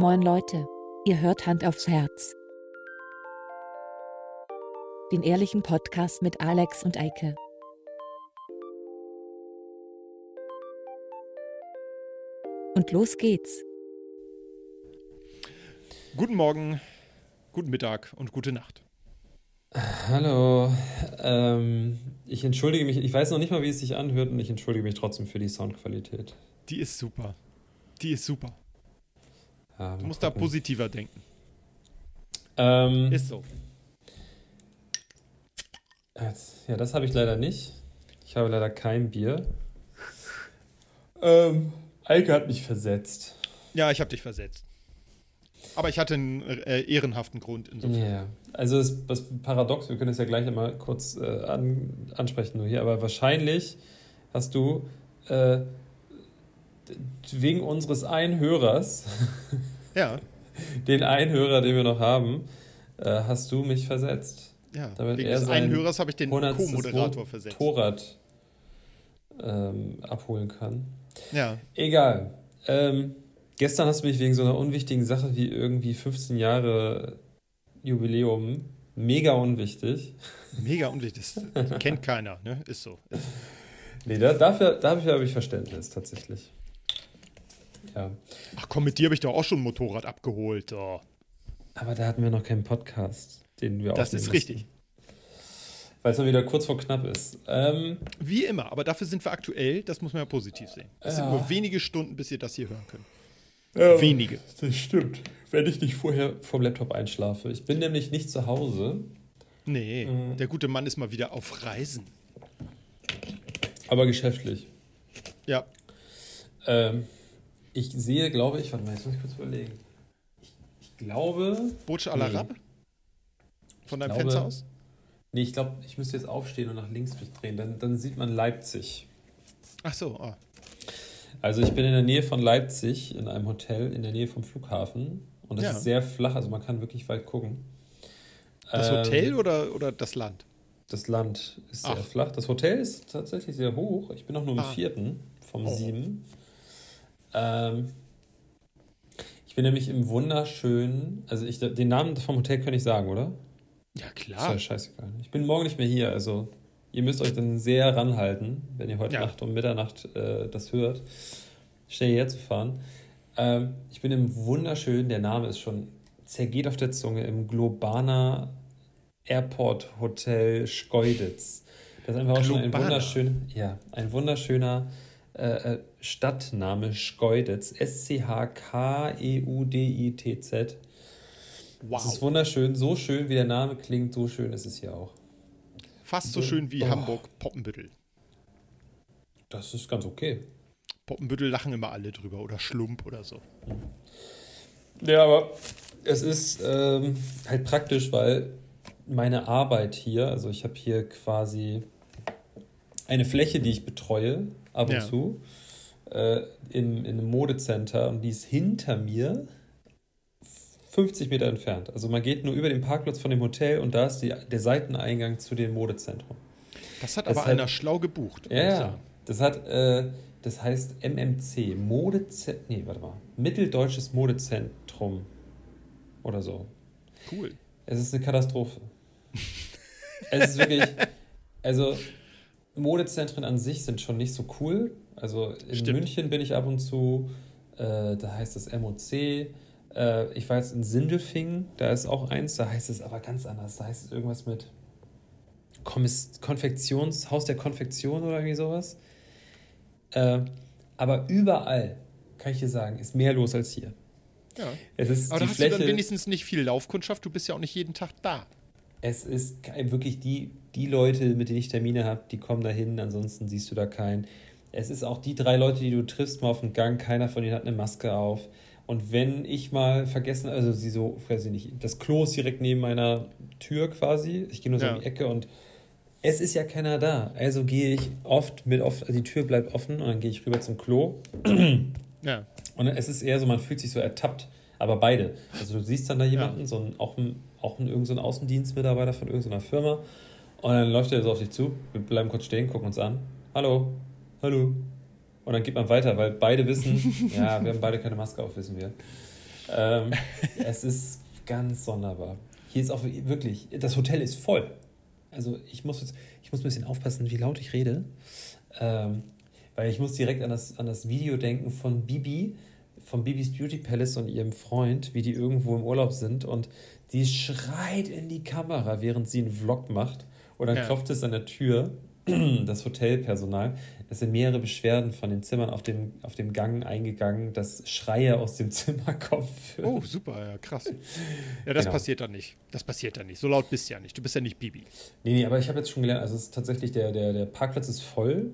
Moin Leute, ihr hört Hand aufs Herz. Den ehrlichen Podcast mit Alex und Eike. Und los geht's. Guten Morgen, guten Mittag und gute Nacht. Hallo, ähm, ich entschuldige mich, ich weiß noch nicht mal, wie es sich anhört und ich entschuldige mich trotzdem für die Soundqualität. Die ist super. Die ist super. Ja, Du musst da gucken. positiver denken. Ähm, Ist so. ja, das habe ich leider nicht. Ich habe leider kein Bier. Ähm, Eike hat mich versetzt. Ja, ich habe dich versetzt. Aber ich hatte einen äh, ehrenhaften Grund insofern. Ja, also das, das Paradox, wir können es ja gleich einmal kurz äh, an, ansprechen nur hier, aber wahrscheinlich hast du äh, wegen unseres Einhörers, Ja, den Einhörer, den wir noch haben, äh, hast du mich versetzt. ja. Damit Wegen er des sein einen Hörers habe ich den 100. Co-Moderator versetzt. Torrad ähm, abholen kann. Ja, Egal. Ähm, gestern hast du mich wegen so einer unwichtigen Sache wie irgendwie 15 Jahre Jubiläum, mega unwichtig. mega unwichtig. Das kennt keiner, ne? Ist so. Nee, da, dafür, dafür habe ich Verständnis tatsächlich. Ja. Ach komm, mit dir habe ich doch auch schon ein Motorrad abgeholt. Oh. Aber da hatten wir noch keinen Podcast, den wir Das aufnehmen ist richtig. Weil es mal wieder kurz vor knapp ist. Ähm, Wie immer, aber dafür sind wir aktuell, das muss man ja positiv sehen. Es sind Ja. nur wenige Stunden, bis ihr das hier hören könnt. ja, Wenige. Das stimmt. Wenn ich nicht vorher vom Laptop einschlafe. Ich bin nämlich nicht zu Hause, Nee, Mhm. der gute Mann ist mal wieder auf Reisen. aber geschäftlich. Ja, Ähm, ich sehe, glaube ich, warte mal, jetzt muss ich kurz überlegen. Ich, ich glaube, Burj Al Nee. Arab? Von deinem glaube- Fenster aus? nee, ich glaube, ich müsste jetzt aufstehen und nach links mich drehen. Dann, dann sieht man Leipzig. Ach so, ah. Also ich bin in der Nähe von Leipzig in einem Hotel in der Nähe vom Flughafen und das Ja. ist sehr flach, also man kann wirklich weit gucken. Das Ähm, Hotel oder, oder das Land? Das Land ist sehr Ach. flach. Das Hotel ist tatsächlich sehr hoch. Ich bin noch nur im Ah. vierten vom Oh. sieben. Ähm, ich bin nämlich im wunderschönen, also ich, den Namen vom Hotel kann ich sagen, oder? Ja, Ist klar. ja scheißegal. Ich bin morgen nicht mehr hier, also ihr müsst euch dann sehr ranhalten, wenn ihr heute Ja. Nacht um Mitternacht äh, das hört, schnell hierher zu fahren. Ähm, ich bin im wunderschönen, der Name ist schon zergeht auf der Zunge, im Globana Airport Hotel Schkeuditz. Das ist einfach auch schon ein Globana. wunderschön, ja, ein wunderschöner äh, äh, Stadtname Schkeuditz. S-C-H-K-E-U-D-I-T-Z. Das ist Wow. wunderschön, so schön wie der Name klingt, so schön ist es hier auch. Fast so schön wie Oh. Hamburg-Poppenbüttel. Das ist ganz okay. Poppenbüttel lachen immer alle drüber oder Schlump oder so. Ja, aber es ist ähm, halt praktisch, weil meine Arbeit hier, also ich habe hier quasi eine Fläche, die ich betreue, ab und Ja. zu, äh, in, in einem Modecenter und die ist hinter mir 50 Meter entfernt. Also man geht nur über den Parkplatz von dem Hotel und da ist die, der Seiteneingang zu dem Modezentrum. Das hat Das aber hat- einer schlau gebucht. Ja. Das hat, äh, das heißt MMC, Modezentrum, nee, warte mal, Mitteldeutsches Modezentrum oder so. Cool. Es ist eine Katastrophe. es ist wirklich, also Modezentren an sich sind schon nicht so cool. Also in Stimmt. München bin ich ab und zu, äh, da heißt es MOC. Äh, ich war jetzt in Sindelfingen, da ist auch eins, da heißt es aber ganz anders. Da heißt es irgendwas mit Kommis Konfektions, Haus der Konfektion oder irgendwie sowas. Äh, aber überall, kann ich dir sagen, ist mehr los als hier. Ja. Es ist Aber da hast Fläche, du dann wenigstens nicht viel Laufkundschaft. Du bist ja auch nicht jeden Tag da. Es ist wirklich die, die Leute, mit denen ich Termine habe, die kommen dahin, ansonsten siehst du da keinen. Es ist auch die drei Leute, die du triffst mal auf dem Gang, keiner von denen hat eine Maske auf. Und wenn ich mal vergessen, also sie so, weiß ich nicht, das Klo ist direkt neben meiner Tür quasi. Ich gehe nur so Ja. um die Ecke und es ist ja keiner da. Also gehe ich oft mit oft, also die Tür bleibt offen und dann gehe ich rüber zum Klo. Ja. Und es ist eher so, man fühlt sich so ertappt, aber beide. Also du siehst dann da jemanden, so ein, auch ein, auch ein, irgend so ein Außendienstmitarbeiter von irgendeiner Firma und dann läuft er so auf dich zu, wir bleiben kurz stehen, gucken uns an. Hallo, hallo. Und dann geht man weiter, weil beide wissen, ja, wir haben beide keine Maske auf, wissen wir. ähm, es ist ganz sonderbar. Hier ist auch wirklich, das Hotel ist voll. Also ich muss jetzt, ich muss ein bisschen aufpassen, wie laut ich rede. Ähm, weil ich muss direkt an das, an das Video denken von Bibi, von Bibis Beauty Palace und ihrem Freund, wie die irgendwo im Urlaub sind und die schreit in die Kamera, während sie einen Vlog macht. Und dann ja. klopft es an der Tür, das Hotelpersonal. Es sind mehrere Beschwerden von den Zimmern auf dem, auf dem Gang eingegangen, dass Schreie aus dem Zimmer kommen. Oh, super, ja, krass. Ja, das genau. passiert dann nicht. Das passiert dann nicht. So laut bist du ja nicht. Du bist ja nicht Bibi. Nee, nee, aber ich habe jetzt schon gelernt, also es ist tatsächlich, der, der, der Parkplatz ist voll.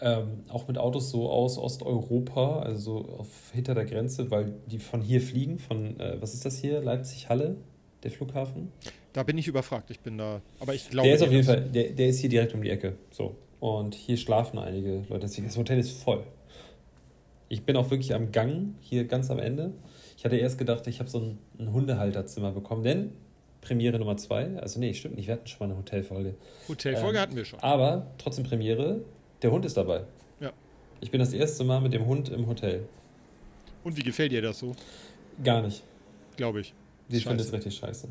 Ähm, auch mit Autos so aus Osteuropa, also so auf, hinter der Grenze, weil die von hier fliegen, von, äh, was ist das hier, Leipzig-Halle, der Flughafen? Da bin ich überfragt, ich bin da, aber ich glaube... Der ist auf jeden Fall, der, der ist hier direkt um die Ecke, so. Und hier schlafen einige Leute, das Hotel ist voll. Ich bin auch wirklich am Gang, hier ganz am Ende. Ich hatte erst gedacht, ich habe so ein, ein Hundehalterzimmer bekommen, denn Premiere Nummer zwei, also nee, stimmt nicht, wir hatten schon mal eine Hotelfolge. Hotelfolge ähm, hatten wir schon. Aber trotzdem Premiere, der Hund ist dabei. Ja. Ich bin das erste Mal mit dem Hund im Hotel. Und wie gefällt dir das so? Gar nicht. Glaube ich. Sie findet es richtig scheiße.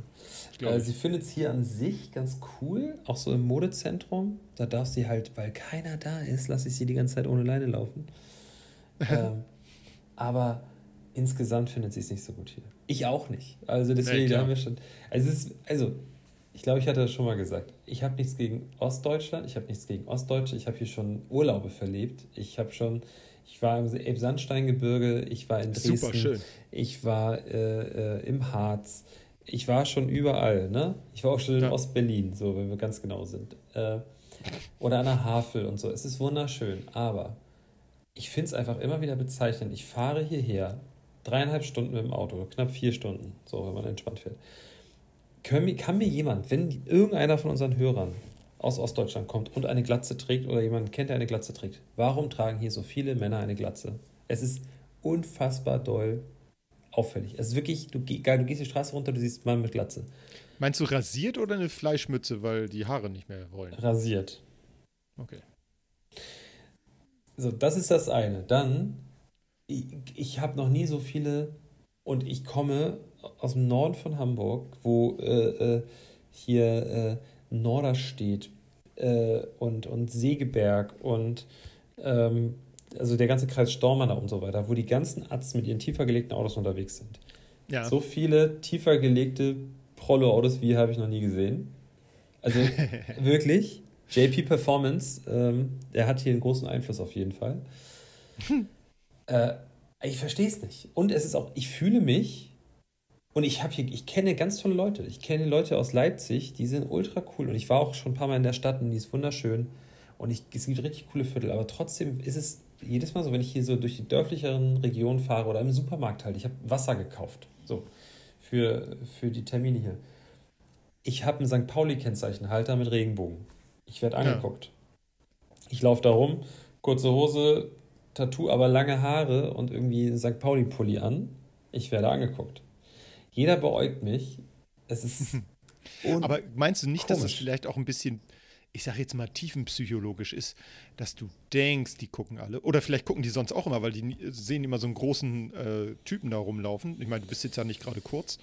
Äh, sie findet es hier an sich ganz cool, auch so im Modezentrum. Da darf sie halt, weil keiner da ist, lasse ich sie die ganze Zeit ohne Leine laufen. ähm, aber insgesamt findet sie es nicht so gut hier. Ich auch nicht. Also deswegen nee, haben wir schon. Also, es ist, also ich glaube, ich hatte das schon mal gesagt. Ich habe nichts gegen Ostdeutschland, ich habe nichts gegen Ostdeutsche, ich habe hier schon Urlaube verlebt. Ich habe schon, ich war im Elbsandsteingebirge, ich war in Dresden, Super schön. ich war äh, äh, im Harz, ich war schon überall, ne? Ich war auch schon in ja. Ostberlin, so, wenn wir ganz genau sind. Äh, oder an der Havel und so. Es ist wunderschön, aber ich finde es einfach immer wieder bezeichnend. Ich fahre hierher, dreieinhalb Stunden mit dem Auto, knapp vier Stunden, so, wenn man entspannt fährt kann mir jemand, wenn irgendeiner von unseren Hörern aus Ostdeutschland kommt und eine Glatze trägt oder jemanden kennt, der eine Glatze trägt, warum tragen hier so viele Männer eine Glatze? Es ist unfassbar doll auffällig. Es ist wirklich, du, geil, du gehst die Straße runter, du siehst Mann mit Glatze. Meinst du rasiert oder eine Fleischmütze, weil die Haare nicht mehr wollen? Rasiert. Okay. So, das ist das eine. Dann, ich, ich habe noch nie so viele und ich komme aus dem Norden von Hamburg, wo äh, äh, hier äh, Norderstedt äh, und, und Segeberg und ähm, also der ganze Kreis Stormanner und so weiter, wo die ganzen Atzen mit ihren tiefer gelegten Autos unterwegs sind. Ja. So viele tiefer gelegte Prollo-Autos wie habe ich noch nie gesehen. Also wirklich, JP Performance, ähm, der hat hier einen großen Einfluss auf jeden Fall. Hm. Äh, ich verstehe es nicht. Und es ist auch, ich fühle mich und ich habe hier, ich kenne ganz tolle Leute. Ich kenne Leute aus Leipzig, die sind ultra cool. Und ich war auch schon ein paar Mal in der Stadt und die ist wunderschön. Und ich, es gibt richtig coole Viertel. Aber trotzdem ist es jedes Mal so, wenn ich hier so durch die dörflicheren Regionen fahre oder im Supermarkt halt, ich habe Wasser gekauft. So, für, für die Termine hier. Ich habe einen St. Pauli-Kennzeichenhalter mit Regenbogen. Ich werde angeguckt. Ja. Ich laufe da rum, kurze Hose, Tattoo, aber lange Haare und irgendwie einen St. Pauli-Pulli an. Ich werde angeguckt. Jeder beäugt mich. Es ist. Aber meinst du nicht, komisch. dass es vielleicht auch ein bisschen, ich sage jetzt mal, tiefenpsychologisch ist, dass du denkst, die gucken alle? Oder vielleicht gucken die sonst auch immer, weil die sehen immer so einen großen äh, Typen da rumlaufen. Ich meine, du bist jetzt ja nicht gerade kurz.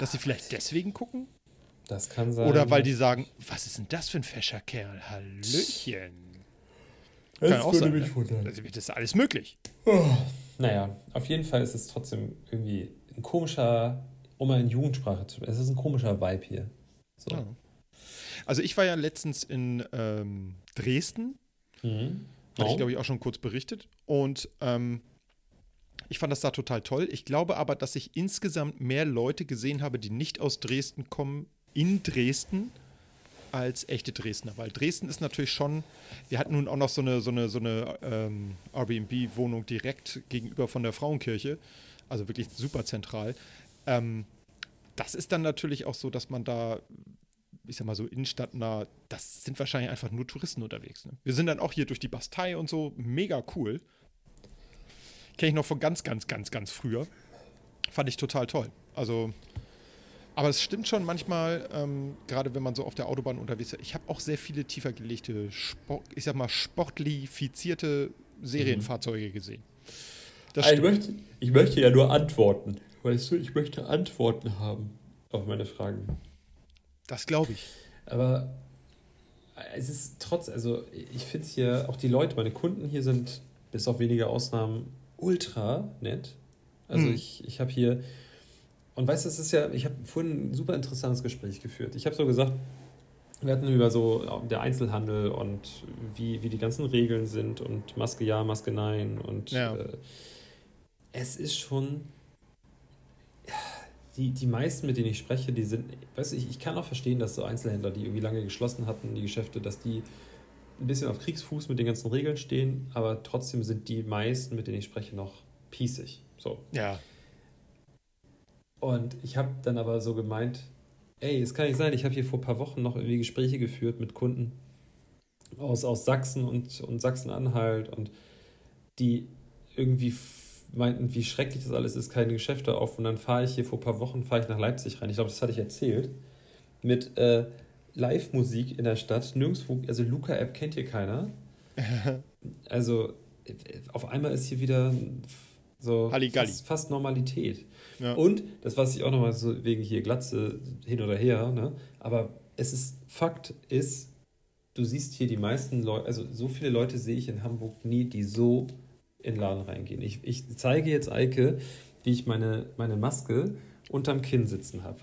Dass sie vielleicht deswegen gucken? Das kann sein. Oder weil die sagen, was ist denn das für ein fescher Kerl? Hallöchen. Das kann auch sein. Mich ne? wundern. Das ist alles möglich. Oh. Naja, auf jeden Fall ist es trotzdem irgendwie ein komischer um mal in Jugendsprache zu sprechen. Es ist ein komischer Vibe hier. So. Ja. Also ich war ja letztens in ähm, Dresden. Mhm. Hatte ich, glaube ich, auch schon kurz berichtet. Und ähm, ich fand das da total toll. Ich glaube aber, dass ich insgesamt mehr Leute gesehen habe, die nicht aus Dresden kommen, in Dresden, als echte Dresdner. Weil Dresden ist natürlich schon, wir hatten nun auch noch so eine, so eine, so eine ähm, Airbnb-Wohnung direkt gegenüber von der Frauenkirche. Also wirklich super zentral. Ähm, das ist dann natürlich auch so, dass man da, ich sag mal so innenstadtnah, das sind wahrscheinlich einfach nur Touristen unterwegs. Ne? Wir sind dann auch hier durch die Bastei und so, mega cool. Kenne ich noch von ganz, ganz, ganz, ganz früher. Fand ich total toll. Also, aber es stimmt schon manchmal, ähm, gerade wenn man so auf der Autobahn unterwegs ist, ich habe auch sehr viele tiefer gelegte, Sport, ich sag mal, sportlifizierte Serienfahrzeuge gesehen. Also ich, möchte, ich möchte ja nur antworten. Weißt du, ich möchte Antworten haben auf meine Fragen. Das glaube ich. Aber es ist trotz, also ich finde es hier, auch die Leute, meine Kunden hier sind, bis auf wenige Ausnahmen, ultra nett. Also hm. ich, ich habe hier, und weißt du, es ist ja, ich habe vorhin ein super interessantes Gespräch geführt. Ich habe so gesagt, wir hatten über so der Einzelhandel und wie, wie die ganzen Regeln sind und Maske ja, Maske nein und ja. äh, es ist schon die, die meisten, mit denen ich spreche, die sind, weißt du, ich, ich kann auch verstehen, dass so Einzelhändler, die irgendwie lange geschlossen hatten, die Geschäfte, dass die ein bisschen auf Kriegsfuß mit den ganzen Regeln stehen, aber trotzdem sind die meisten, mit denen ich spreche, noch pießig. So. Ja. Und ich habe dann aber so gemeint, ey, es kann nicht sein, ich habe hier vor ein paar Wochen noch irgendwie Gespräche geführt mit Kunden aus, aus Sachsen und, und Sachsen-Anhalt und die irgendwie meinten, wie schrecklich das alles ist, keine Geschäfte auf. Und dann fahre ich hier vor ein paar Wochen, fahre ich nach Leipzig rein. Ich glaube, das hatte ich erzählt. Mit äh, Live-Musik in der Stadt. Nirgendwo, also Luca-App kennt hier keiner. also auf einmal ist hier wieder so fast, fast, Normalität. Ja. Und das weiß ich auch nochmal so wegen hier Glatze hin oder her, ne? aber es ist, Fakt ist, du siehst hier die meisten Leute, also so viele Leute sehe ich in Hamburg nie, die so in den Laden reingehen. Ich, ich zeige jetzt Eike, wie ich meine, meine Maske unterm Kinn sitzen habe.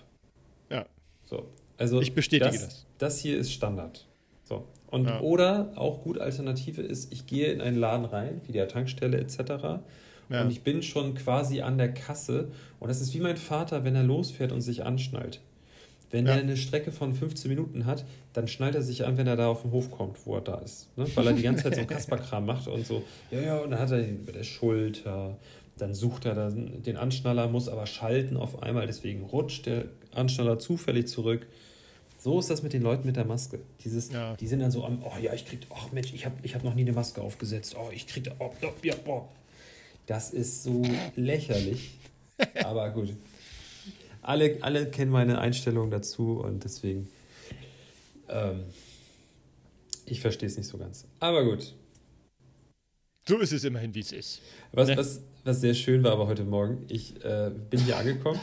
Ja. So. Also ich bestätige das. Das, das hier ist Standard. So. Und ja. oder auch gut Alternative ist, ich gehe in einen Laden rein, wie der Tankstelle etc. Ja. Und ich bin schon quasi an der Kasse. Und das ist wie mein Vater, wenn er losfährt und sich anschnallt. Wenn ja. er eine Strecke von 15 Minuten hat, dann schnallt er sich an, wenn er da auf den Hof kommt, wo er da ist. Ne? Weil er die ganze Zeit so Kasperkram macht und so. Ja, ja, und dann hat er den über der Schulter. Dann sucht er dann den Anschnaller, muss aber schalten auf einmal. Deswegen rutscht der Anschnaller zufällig zurück. So ist das mit den Leuten mit der Maske. Dieses, ja. Die sind dann so am, oh ja, ich krieg, ach Mensch, ich habe ich hab noch nie eine Maske aufgesetzt. Oh, ich krieg, oh, oh, ja, boah. Das ist so lächerlich. Aber gut alle, alle kennen meine Einstellung dazu und deswegen, ähm, ich verstehe es nicht so ganz. Aber gut. So ist es immerhin, wie es ist. Was, ne? was, was sehr schön war aber heute Morgen, ich äh, bin hier angekommen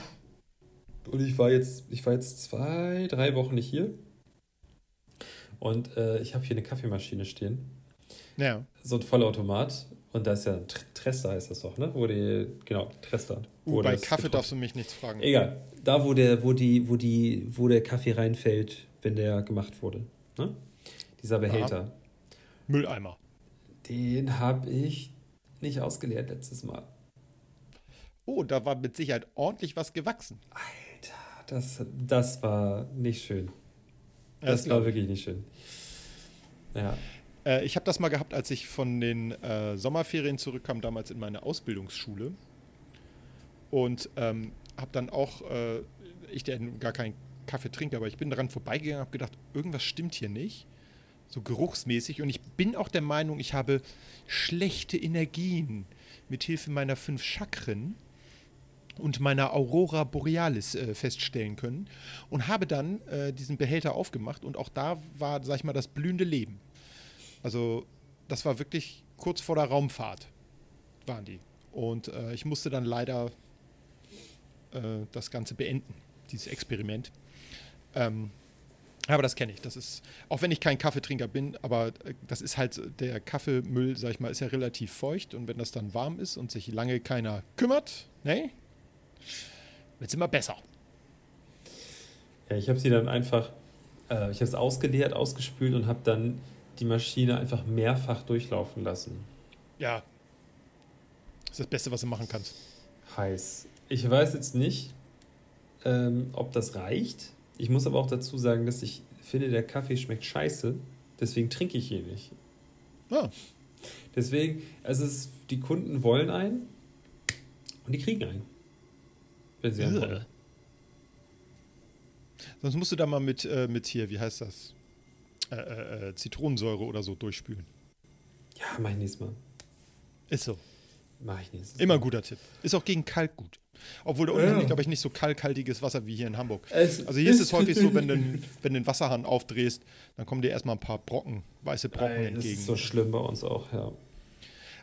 und ich war jetzt, ich war jetzt zwei, drei Wochen nicht hier. Und äh, ich habe hier eine Kaffeemaschine stehen. Ja. So ein Vollautomat. Und da ist ja Trester heißt das doch, ne? Wo die, genau, Trester. Uh, bei Kaffee getroffen. darfst du mich nichts fragen. Egal. Da, wo der, wo die, wo die, wo der Kaffee reinfällt, wenn der gemacht wurde. Ne? Dieser Behälter. Aha. Mülleimer. Den habe ich nicht ausgeleert letztes Mal. Oh, da war mit Sicherheit ordentlich was gewachsen. Alter, das, das war nicht schön. Das, das war wirklich nicht schön. Ja. Äh, ich habe das mal gehabt, als ich von den äh, Sommerferien zurückkam, damals in meine Ausbildungsschule. Und ähm, habe dann auch, äh, ich der gar keinen Kaffee trinke, aber ich bin daran vorbeigegangen und habe gedacht, irgendwas stimmt hier nicht. So geruchsmäßig. Und ich bin auch der Meinung, ich habe schlechte Energien mit Hilfe meiner fünf Chakren und meiner Aurora Borealis äh, feststellen können und habe dann äh, diesen Behälter aufgemacht und auch da war, sag ich mal, das blühende Leben. Also das war wirklich kurz vor der Raumfahrt, waren die. Und äh, ich musste dann leider äh, das Ganze beenden, dieses Experiment. Ähm, aber das kenne ich. Das ist, auch wenn ich kein Kaffeetrinker bin, aber äh, das ist halt, der Kaffeemüll, sag ich mal, ist ja relativ feucht und wenn das dann warm ist und sich lange keiner kümmert, ne, wird es immer besser. Ja, ich habe sie dann einfach, äh, ich habe es ausgeleert, ausgespült und habe dann die Maschine einfach mehrfach durchlaufen lassen. Ja. Das ist das Beste, was du machen kannst. Heiß. Ich weiß jetzt nicht, ähm, ob das reicht. Ich muss aber auch dazu sagen, dass ich finde, der Kaffee schmeckt scheiße. Deswegen trinke ich ihn nicht. Ah. Deswegen, also es, die Kunden wollen einen und die kriegen einen. Wenn sie einen wollen. Sonst musst du da mal mit, äh, mit hier, wie heißt das? Äh, äh, äh, Zitronensäure oder so durchspülen. Ja, mach ich nächstes Mal. Ist so. Mach ich nächstes Mal. Immer guter Tipp. Ist auch gegen Kalk gut. Obwohl da unten ja. glaube ich, nicht so kalkhaltiges Wasser wie hier in Hamburg. Es also hier ist es häufig so, wenn du, wenn du den Wasserhahn aufdrehst, dann kommen dir erstmal ein paar Brocken, weiße Brocken Ey, entgegen. Das ist so schlimm bei uns auch, ja.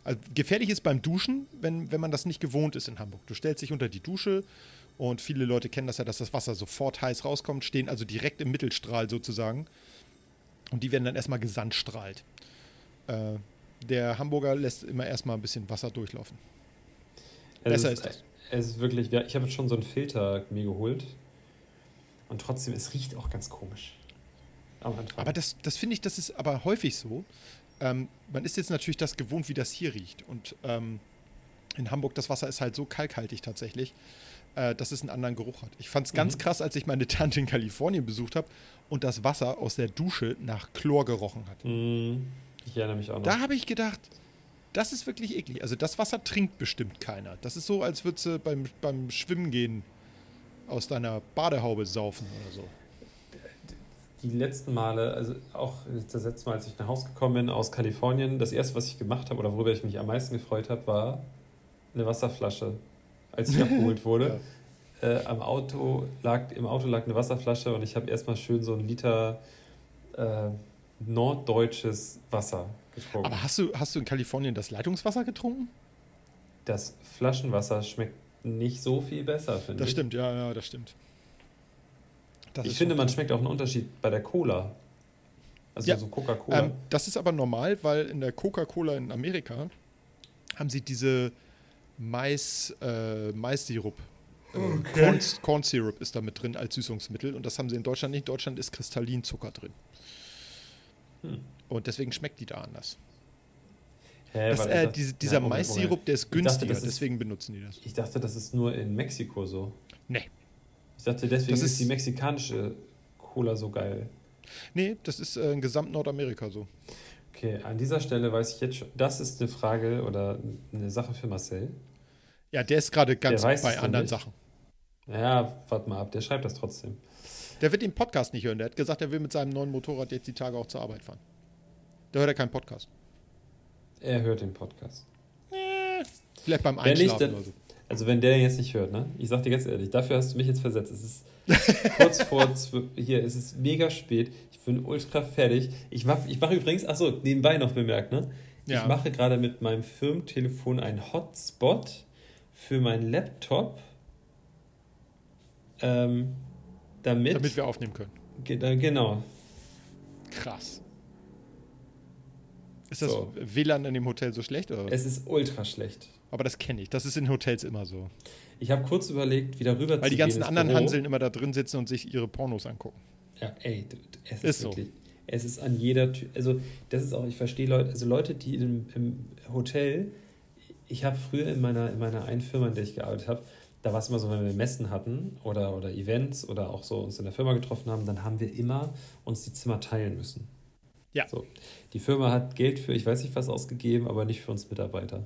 Also gefährlich ist beim Duschen, wenn, wenn man das nicht gewohnt ist in Hamburg. Du stellst dich unter die Dusche und viele Leute kennen das ja, dass das Wasser sofort heiß rauskommt, stehen also direkt im Mittelstrahl sozusagen. Und die werden dann erstmal gesandstrahlt. Äh, der Hamburger lässt immer erstmal ein bisschen Wasser durchlaufen. Besser ist, ist das. Es ist wirklich, ich habe jetzt schon so einen Filter mir geholt. Und trotzdem, es riecht auch ganz komisch. Aber das, das finde ich, das ist aber häufig so. Ähm, man ist jetzt natürlich das gewohnt, wie das hier riecht. Und ähm, in Hamburg, das Wasser ist halt so kalkhaltig tatsächlich, äh, dass es einen anderen Geruch hat. Ich fand es ganz mhm. krass, als ich meine Tante in Kalifornien besucht habe und das Wasser aus der Dusche nach Chlor gerochen hat. Mhm. Ich erinnere mich auch noch. Da habe ich gedacht, das ist wirklich eklig. Also das Wasser trinkt bestimmt keiner. Das ist so, als würdest du beim, beim Schwimmen gehen aus deiner Badehaube saufen oder so. Die letzten Male, also auch das letzte Mal, als ich nach Hause gekommen bin aus Kalifornien, das erste, was ich gemacht habe oder worüber ich mich am meisten gefreut habe, war eine Wasserflasche, als ich abgeholt wurde. ja. äh, am Auto lag, Im Auto lag eine Wasserflasche und ich habe erstmal schön so einen Liter äh, norddeutsches Wasser getrunken. Aber hast du, hast du in Kalifornien das Leitungswasser getrunken? Das Flaschenwasser schmeckt nicht so viel besser, finde ich. Das stimmt, ja, ja, das stimmt. Das ich finde, man schmeckt auch einen Unterschied bei der Cola. Also ja, so Coca-Cola. Ähm, das ist aber normal, weil in der Coca-Cola in Amerika haben sie diese Mais, äh, Mais-Sirup. Äh, okay. Corn, Corn Syrup ist da mit drin als Süßungsmittel und das haben sie in Deutschland nicht. In Deutschland ist Kristallinzucker drin. Hm. Und deswegen schmeckt die da anders. Hä, das, äh, diese, dieser ja, Mais-Sirup, der ist günstiger, dachte, deswegen benutzen die das. Ich dachte, das ist nur in Mexiko so. Nee. Ich dachte, deswegen ist, ist die mexikanische Cola so geil. Nee, das ist äh, in gesamt Nordamerika so. Okay, an dieser Stelle weiß ich jetzt schon, das ist eine Frage oder eine Sache für Marcel. Ja, der ist gerade ganz bei anderen Sachen. Ja, warte mal ab, der schreibt das trotzdem. Der wird den Podcast nicht hören. Der hat gesagt, er will mit seinem neuen Motorrad jetzt die Tage auch zur Arbeit fahren. Da hört er keinen Podcast. Er hört den Podcast. Äh, vielleicht beim Einschlafen nicht, oder so. Also wenn der jetzt nicht hört, ne? Ich sag dir ganz ehrlich, dafür hast du mich jetzt versetzt. Es ist kurz vor hier, es ist mega spät. Ich bin ultra fertig. Ich mache ich mach übrigens, achso, nebenbei noch bemerkt, ne? Ja. Ich mache gerade mit meinem Firmentelefon einen Hotspot für meinen Laptop. Ähm, damit, damit wir aufnehmen können. Genau. Krass. Ist das so. WLAN in dem Hotel so schlecht? Oder? Es ist ultra schlecht. Aber das kenne ich. Das ist in Hotels immer so. Ich habe kurz überlegt, wieder rüber Weil die ganzen anderen Büro. Hanseln immer da drin sitzen und sich ihre Pornos angucken. Ja, ey, es ist, ist wirklich. So. Es ist an jeder Tür. Also, das ist auch, ich verstehe Leute, also Leute, die im, im Hotel, ich habe früher in meiner, in meiner einen Firma, in der ich gearbeitet habe, da war es immer so, wenn wir Messen hatten oder, oder Events oder auch so uns in der Firma getroffen haben, dann haben wir immer uns die Zimmer teilen müssen. Ja. So. Die Firma hat Geld für, ich weiß nicht was ausgegeben, aber nicht für uns Mitarbeiter.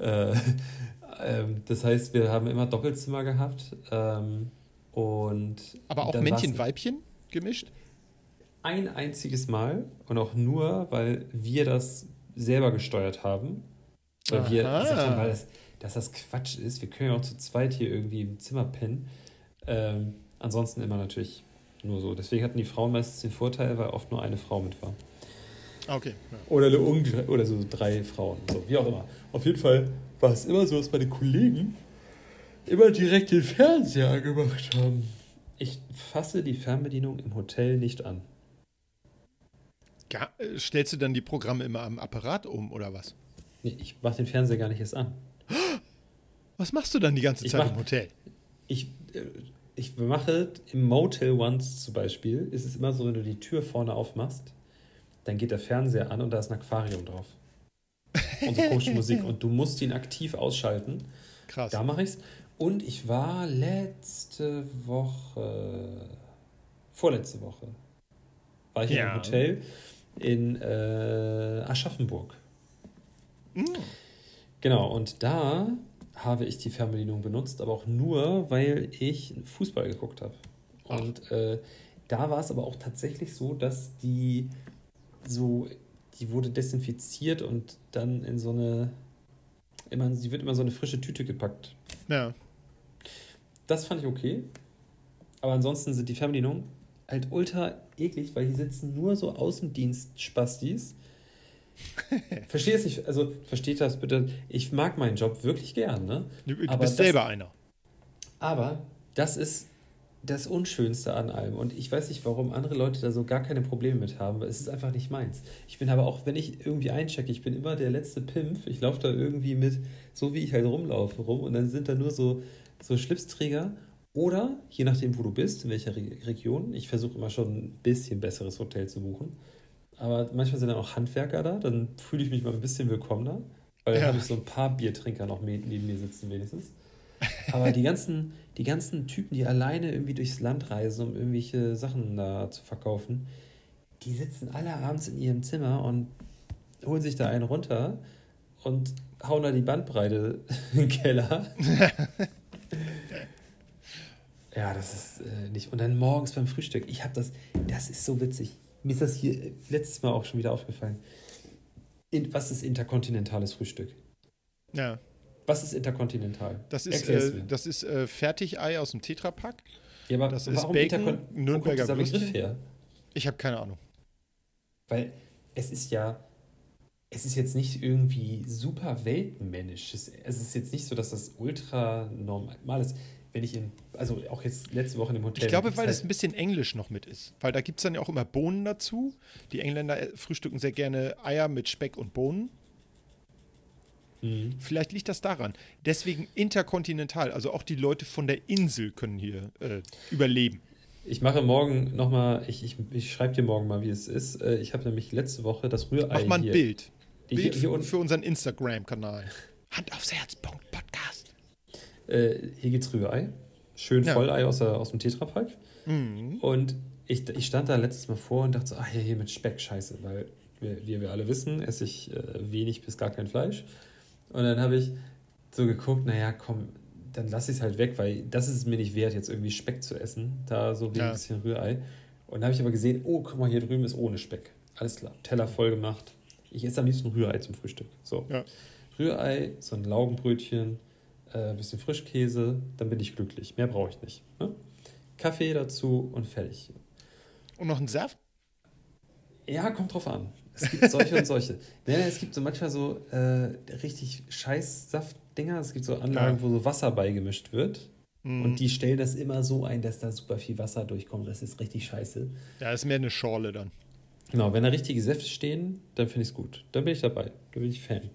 Äh, ähm, das heißt, wir haben immer Doppelzimmer gehabt. Ähm, und aber auch Männchen, Weibchen gemischt? Ein einziges Mal und auch nur, weil wir das selber gesteuert haben. Weil Aha. wir gesagt haben, weil das, dass das Quatsch ist. Wir können ja auch zu zweit hier irgendwie im Zimmer pennen. Ähm, ansonsten immer natürlich nur so. Deswegen hatten die Frauen meistens den Vorteil, weil oft nur eine Frau mit war. Okay. Ja. Oder, oder so drei Frauen. So, wie auch immer. Auf jeden Fall war es immer so, dass meine Kollegen immer direkt den Fernseher angemacht haben. Ich fasse die Fernbedienung im Hotel nicht an. Ja, äh, stellst du dann die Programme immer am Apparat um oder was? Nee, ich mache den Fernseher gar nicht erst an. Was machst du dann die ganze Zeit mach, im Hotel? Ich, äh, ich mache im Motel Once zum Beispiel, ist es immer so, wenn du die Tür vorne aufmachst, dann geht der Fernseher an und da ist ein Aquarium drauf. Und so komische Musik. Und du musst ihn aktiv ausschalten. Krass. Da mache ich's. Und ich war letzte Woche, vorletzte Woche, war ich ja. in einem Hotel in äh, Aschaffenburg. Mm. Genau, und da habe ich die Fernbedienung benutzt, aber auch nur, weil ich Fußball geguckt habe. Und äh, da war es aber auch tatsächlich so, dass die so, die wurde desinfiziert und dann in so eine, immer, sie wird immer so eine frische Tüte gepackt. Ja. Das fand ich okay. Aber ansonsten sind die Fernbedienungen halt ultra eklig, weil hier sitzen nur so Außendienst-Spastis, Verstehe es nicht, also versteht das bitte. Ich mag meinen Job wirklich gern, ne? Du, du Aber bist das- selber einer. Aber das ist das Unschönste an allem. Und ich weiß nicht, warum andere Leute da so gar keine Probleme mit haben, weil es ist einfach nicht meins. Ich bin aber auch, wenn ich irgendwie einchecke, ich bin immer der letzte Pimp. Ich laufe da irgendwie mit, so wie ich halt rumlaufe, rum. Und dann sind da nur so, so Schlipsträger. Oder, je nachdem, wo du bist, in welcher Re Region, ich versuche immer schon ein bisschen besseres Hotel zu buchen. Aber manchmal sind dann auch Handwerker da, dann fühle ich mich mal ein bisschen willkommener, weil dann Ja. habe ich so ein paar Biertrinker noch neben mir sitzen wenigstens. Aber die ganzen, die ganzen Typen, die alleine irgendwie durchs Land reisen, um irgendwelche Sachen da zu verkaufen, die sitzen alle abends in ihrem Zimmer und holen sich da einen runter und hauen da die Bandbreite in den Keller. ja, das ist äh, nicht. Und dann morgens beim Frühstück, ich habe das, das ist so witzig. Mir ist das hier äh, letztes Mal auch schon wieder aufgefallen. In, was ist interkontinentales Frühstück? Ja. Was ist interkontinental? Das ist, äh, das ist äh, Fertigei aus dem Tetrapack. Ja, aber das ist warum Bacon, Interkon- wo Nürnberger kommt dieser Begriff her? Ich habe keine Ahnung. Weil es ist ja, es ist jetzt nicht irgendwie super weltmännisch. Es, ist jetzt nicht so, dass das ultra normal ist. Wenn ich in, also auch jetzt letzte Woche im Hotel. Ich glaube, weil halt, es ein bisschen Englisch noch mit ist. Weil da gibt es dann ja auch immer Bohnen dazu. Die Engländer äh, frühstücken sehr gerne Eier mit Speck und Bohnen. Mhm. Vielleicht liegt das daran. Deswegen interkontinental. Also auch die Leute von der Insel können hier äh, überleben. Ich mache morgen nochmal, ich, ich, ich schreibe dir morgen mal, wie es ist. Äh, Ich habe nämlich letzte Woche das Rührei. Mach mal ein hier, Bild. Hier, Bild hier für, unten, für unseren Instagram-Kanal. Hand aufs Herz. Punkt, Podcast. äh, hier geht's Rührei. Schön Ja. Vollei aus, der, aus dem Tetrapack. Mhm. Und ich, ich stand da letztes Mal vor und dachte so, ach ja, hier mit Speck, scheiße, weil wir, wie wir alle wissen, esse ich äh, wenig bis gar kein Fleisch. Und dann habe ich so geguckt, naja, komm, dann lass ich es halt weg, weil das ist es mir nicht wert, jetzt irgendwie Speck zu essen, da so wie Ja. ein bisschen Rührei. Und dann habe ich aber gesehen, oh, guck mal, hier drüben ist ohne Speck. Alles klar, Teller voll gemacht. Ich esse am liebsten Rührei zum Frühstück. So. Ja. Rührei, so ein Laugenbrötchen, äh, ein bisschen Frischkäse, dann bin ich glücklich. Mehr brauche ich nicht. Ne? Kaffee dazu und fertig. Und noch ein Saft? Ja, kommt drauf an. Es gibt solche und solche. Nee, nee, es gibt so manchmal so äh, richtig scheiß Saftdinger. Es gibt so Anlagen, wo so Wasser beigemischt wird. Mhm. Und die stellen das immer so ein, dass da super viel Wasser durchkommt. Das ist richtig scheiße. ja, ist mehr eine Schorle dann. Genau, wenn da richtige Säfte stehen, dann finde ich es gut. Dann bin ich dabei. Dann bin ich Fan.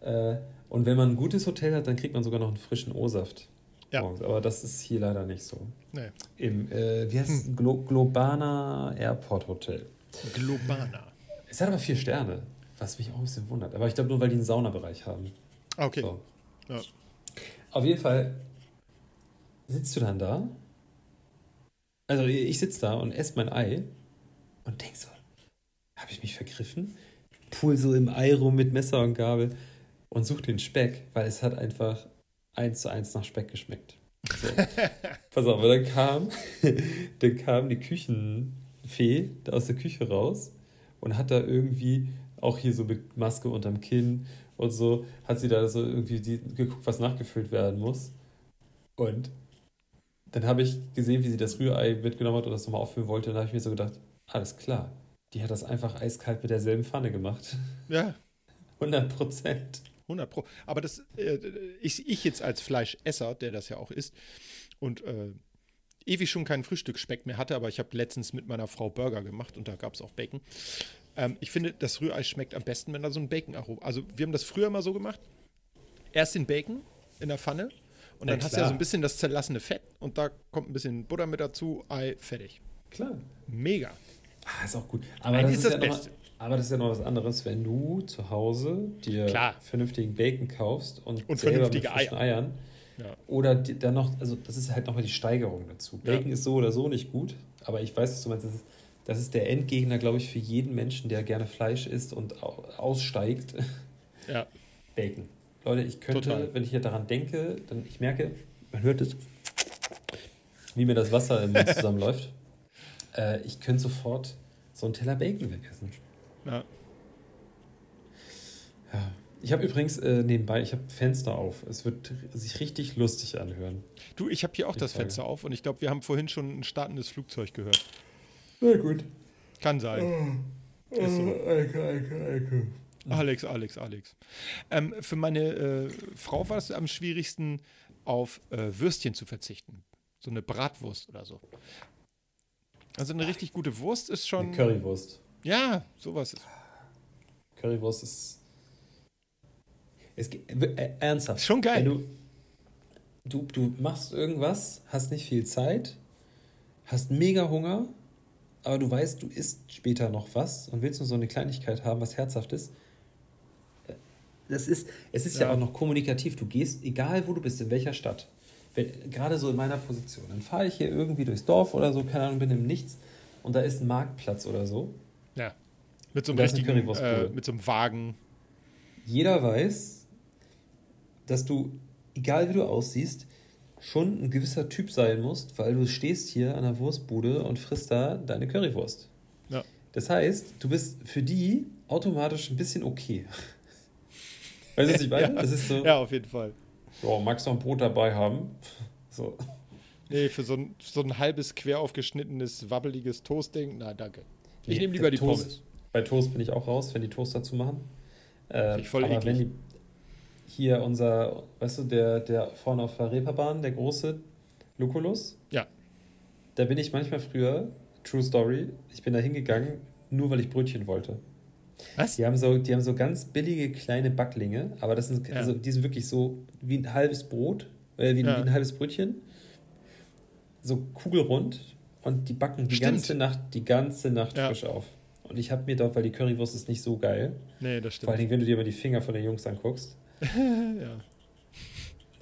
Äh, und wenn man ein gutes Hotel hat, dann kriegt man sogar noch einen frischen O-Saft. Ja. morgens. Aber das ist hier leider nicht so. Nee. Im, äh, wie heißt es? Glo Globana Airport Hotel. Globana. Es hat aber vier Sterne, was mich auch ein bisschen wundert. Aber ich glaube nur, weil die einen Saunabereich haben. Ah, Okay. So. Ja. Auf jeden Fall sitzt du dann da. Also ich sitze da und esse mein Ei und denk so, habe ich mich vergriffen? Pool so im Ei rum mit Messer und Gabel und such den Speck, weil es hat einfach eins zu eins nach Speck geschmeckt. So. Pass auf, aber dann kam, dann kam die Küchenfee aus der Küche raus und hat da irgendwie auch hier so mit Maske unterm Kinn und so, hat sie da so irgendwie die, geguckt, was nachgefüllt werden muss. Und dann habe ich gesehen, wie sie das Rührei mitgenommen hat und das nochmal auffüllen wollte. Und dann habe ich mir so gedacht, alles klar, die hat das einfach eiskalt mit derselben Pfanne gemacht. Ja, 100 Prozent. 100 Pro. Aber das, äh, ich, ich jetzt als Fleischesser, der das ja auch ist, und äh, ewig schon keinen Frühstücksspeck mehr hatte, aber ich habe letztens mit meiner Frau Burger gemacht und da gab es auch Bacon. Ähm, ich finde, das Rührei schmeckt am besten, wenn da so ein Bacon-Aroma. Also, wir haben das früher mal so gemacht: erst den Bacon in der Pfanne und Ja, dann hast du ja so ein bisschen das zerlassene Fett und da kommt ein bisschen Butter mit dazu, Ei, fertig. Klar. Mega. Ah, ist auch gut. Aber das, ist ist das ja noch Beste. mal, aber das ist ja noch was anderes, wenn du zu Hause dir Klar. vernünftigen Bacon kaufst und, Und vernünftige Eier. Eiern. Ja. Oder die, dann noch, also das ist halt nochmal die Steigerung dazu. Ja. Bacon ist so oder so nicht gut, aber ich weiß, was du meinst. Das ist, das ist der Endgegner, glaube ich, für jeden Menschen, der gerne Fleisch isst und au- aussteigt. Ja. Bacon. Leute, ich könnte, Total. wenn ich hier daran denke, dann ich merke, man hört es, wie mir das Wasser im Mund zusammenläuft. Äh, ich könnte sofort so einen Teller Bacon wegessen. ja. Ja. Ich habe übrigens äh, nebenbei, ich habe Fenster auf. Es wird sich richtig lustig anhören. Du, ich habe hier auch das Frage. Fenster auf und ich glaube, wir haben vorhin schon ein startendes Flugzeug gehört. Na gut. Kann sein. Ist so. Eike, Eike, Eike. Alex, Alex, Alex. Ähm, für meine äh, Frau war es am schwierigsten, auf äh, Würstchen zu verzichten. So eine Bratwurst oder so. Also eine richtig gute Wurst ist schon. Eine Currywurst. Ja, sowas ist. Currywurst ist. Es, äh, ernsthaft. Schon geil. Du, du, du machst irgendwas, hast nicht viel Zeit, hast mega Hunger, aber du weißt, du isst später noch was und willst nur so eine Kleinigkeit haben, was herzhaft ist. Das ist, es ist ja. ja auch noch kommunikativ. Du gehst, egal wo du bist, in welcher Stadt, wenn, gerade so in meiner Position, dann fahre ich hier irgendwie durchs Dorf oder so, keine Ahnung, bin im Nichts und da ist ein Marktplatz oder so. Ja. Mit so einem richtigen, äh, mit so einem Wagen. Jeder weiß, dass du, egal wie du aussiehst, schon ein gewisser Typ sein musst, weil du stehst hier an der Wurstbude und frisst da deine Currywurst. Ja. Das heißt, du bist für die automatisch ein bisschen okay. Weißt du, was ich meine? Ja, das ist so, ja auf jeden Fall. Ja, magst du ein Brot dabei haben? So. Nee, für so ein, so ein halbes, quer aufgeschnittenes, wabbeliges Toastding, na danke. Ich nee, nehme lieber die Toast, Pommes. Bei Toast bin ich auch raus, wenn die Toast dazu machen. Äh, ich voll aber eklig. wenn die hier unser, weißt du, der, der vorne auf der Reeperbahn, der große Luculus. Ja. Da bin ich manchmal früher, True Story, ich bin da hingegangen, nur weil ich Brötchen wollte. Was? Die haben so, die haben so ganz billige kleine Backlinge, aber das sind, ja. also, die sind wirklich so wie ein halbes Brot, äh, wie, ja. wie ein halbes Brötchen. So kugelrund und die backen die Stimmt. ganze Nacht, die ganze Nacht ja. frisch auf. Und ich habe mir dort, weil die Currywurst ist nicht so geil. Nee, das stimmt. Vor allem, wenn du dir mal die Finger von den Jungs anguckst. ja.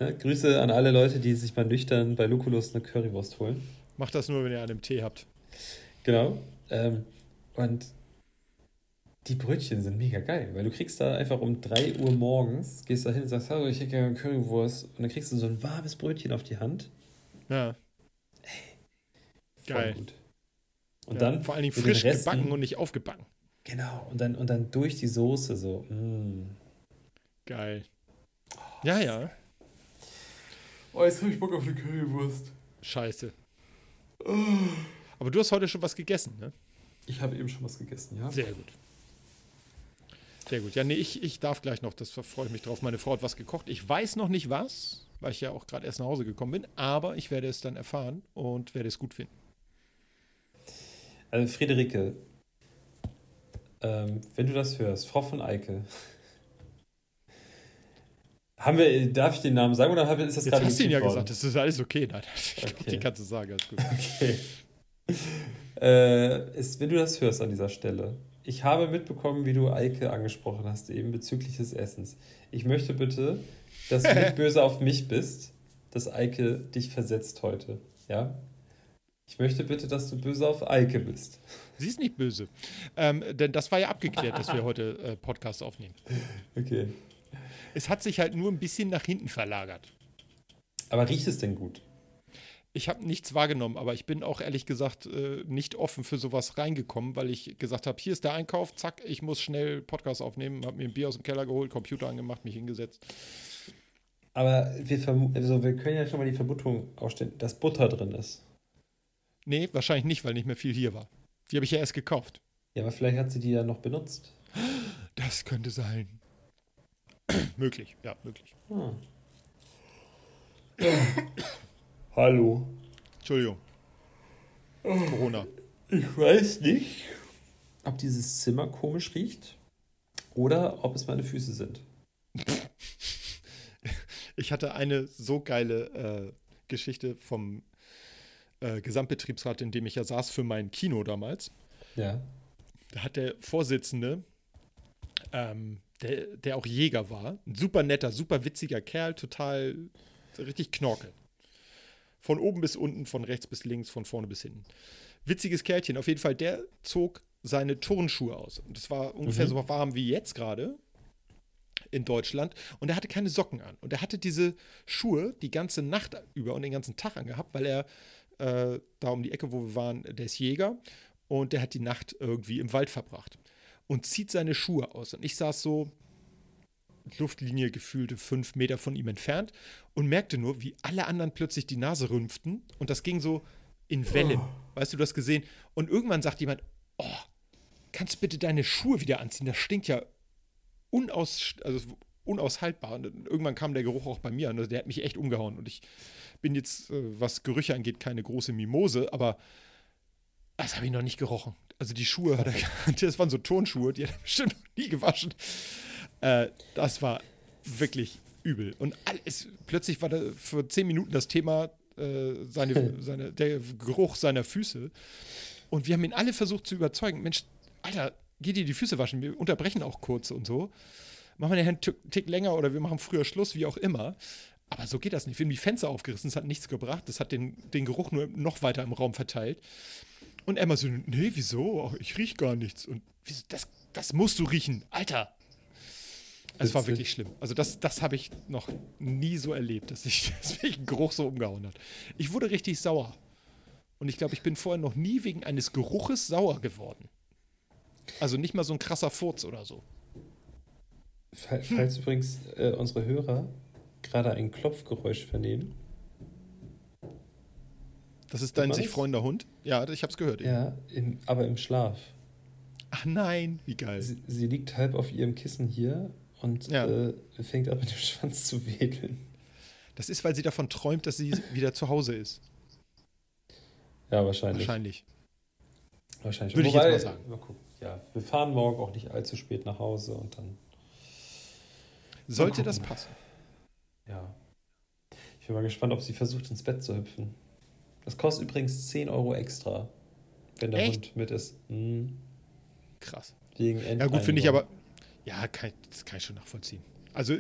Ne, Grüße an alle Leute, die sich mal nüchtern bei Luculus eine Currywurst holen. Macht das nur, wenn ihr einen Tee habt. Genau. Ähm, und die Brötchen sind mega geil, weil du kriegst da einfach um 3 Uhr morgens, gehst da hin und sagst, hallo, ich hätte gerne Currywurst und dann kriegst du so ein warmes Brötchen auf die Hand. Ja. Ey, geil. Gut. Und ja, dann vor allen Dingen frisch Resten, gebacken und nicht aufgebacken. Genau, und dann, und dann durch die Soße so. Mm. Geil. Ja, ja. Oh, jetzt habe ich Bock auf eine Currywurst. Scheiße. Oh. Aber du hast heute schon was gegessen, ne? Ich habe eben schon was gegessen, ja. Sehr gut. Sehr gut. Ja, nee, ich, ich darf gleich noch, das freue ich mich drauf. Meine Frau hat was gekocht. Ich weiß noch nicht was, weil ich ja auch gerade erst nach Hause gekommen bin, aber ich werde es dann erfahren und werde es gut finden. Also Friederike, ähm, wenn du das hörst, Frau von Eike, haben wir, darf ich den Namen sagen oder ist das gerade Jetzt hast du ihn ja worden? gesagt, das ist alles okay. Nein, ich okay. die kannst du sagen, alles gut. Okay. Äh, ist, wenn du das hörst an dieser Stelle, ich habe mitbekommen, wie du Eike angesprochen hast, eben bezüglich des Essens. Ich möchte bitte, dass du nicht böse auf mich bist, dass Eike dich versetzt heute. Ja? Ich möchte bitte, dass du böse auf Eike bist. Sie ist nicht böse. Ähm, denn das war ja abgeklärt, dass wir heute äh, Podcast aufnehmen. Okay. Es hat sich halt nur ein bisschen nach hinten verlagert. Aber riecht es denn gut? Ich habe nichts wahrgenommen, aber ich bin auch ehrlich gesagt äh, nicht offen für sowas reingekommen, weil ich gesagt habe, hier ist der Einkauf, zack, ich muss schnell Podcast aufnehmen, habe mir ein Bier aus dem Keller geholt, Computer angemacht, mich hingesetzt. Aber wir, also wir können ja schon mal die Vermutung aufstellen, dass Butter drin ist. Nee, wahrscheinlich nicht, weil nicht mehr viel hier war. Die habe ich ja erst gekauft. Ja, aber vielleicht hat sie die ja noch benutzt. Das könnte sein. möglich, ja, möglich. Ah. Hallo. Entschuldigung. Corona. Ich weiß nicht, ob dieses Zimmer komisch riecht oder ob es meine Füße sind. Ich hatte eine so geile äh, Geschichte vom äh, Gesamtbetriebsrat, in dem ich ja saß für mein Kino damals. Ja. Da hat der Vorsitzende, ähm, der, der auch Jäger war, ein super netter, super witziger Kerl, total richtig knorkel. Von oben bis unten, von rechts bis links, von vorne bis hinten. Witziges Kerlchen. Auf jeden Fall, der zog seine Turnschuhe aus. Und das war ungefähr mhm. so warm wie jetzt gerade in Deutschland. Und er hatte keine Socken an. Und er hatte diese Schuhe die ganze Nacht über und den ganzen Tag angehabt, weil er äh, da um die Ecke, wo wir waren, der ist Jäger. Und der hat die Nacht irgendwie im Wald verbracht. Und zieht seine Schuhe aus. Und ich saß so Luftlinie gefühlte fünf Meter von ihm entfernt und merkte nur, wie alle anderen plötzlich die Nase rümpften und das ging so in Wellen. Oh. Weißt du, du hast gesehen. Und irgendwann sagt jemand, oh, kannst du bitte deine Schuhe wieder anziehen? Das stinkt ja unaus, also unaushaltbar. Und irgendwann kam der Geruch auch bei mir und der hat mich echt umgehauen. Und ich bin jetzt, äh, was Gerüche angeht, keine große Mimose, aber das habe ich noch nicht gerochen. Also die Schuhe, das waren so Turnschuhe, die hat er bestimmt noch nie gewaschen. Äh, das war wirklich übel. Und alles, plötzlich war da für zehn Minuten das Thema äh, seine, seine, der Geruch seiner Füße. Und wir haben ihn alle versucht zu überzeugen, Mensch, Alter, geh dir die Füße waschen, wir unterbrechen auch kurz und so. Machen wir einen Tick länger oder wir machen früher Schluss, wie auch immer. Aber so geht das nicht. Wir haben die Fenster aufgerissen, das hat nichts gebracht. Das hat den, den Geruch nur noch weiter im Raum verteilt. Und Emma so, nee, wieso? Ich riech gar nichts. Und das, das musst du riechen. Alter, es war wirklich schlimm. Also das, das habe ich noch nie so erlebt, dass, ich, dass mich ein Geruch so umgehauen hat. Ich wurde richtig sauer. Und ich glaube, ich bin vorher noch nie wegen eines Geruches sauer geworden. Also nicht mal so ein krasser Furz oder so. Falls hm. übrigens äh, unsere Hörer gerade ein Klopfgeräusch vernehmen. Das ist dein sich freunder Hund? Ja, ich habe es gehört. Eben. Ja, im, aber im Schlaf. Ach nein, wie geil. Sie, sie, liegt halb auf ihrem Kissen hier und ja. äh, fängt an mit dem Schwanz zu wedeln. Das ist, weil sie davon träumt, dass sie wieder zu Hause ist. Ja, wahrscheinlich. Wahrscheinlich. Wahrscheinlich. Würde Wobei, ich jetzt mal sagen. Mal gucken. Ja, wir fahren morgen auch nicht allzu spät nach Hause und dann. Sollte das passen? Ja. Ich bin mal gespannt, ob sie versucht, ins Bett zu hüpfen. Das kostet übrigens 10 Euro extra, wenn der Echt? Hund mit ist. Mhm. Krass. Wegen ja, gut, finde ich aber, ja, kann, das kann ich schon nachvollziehen. Also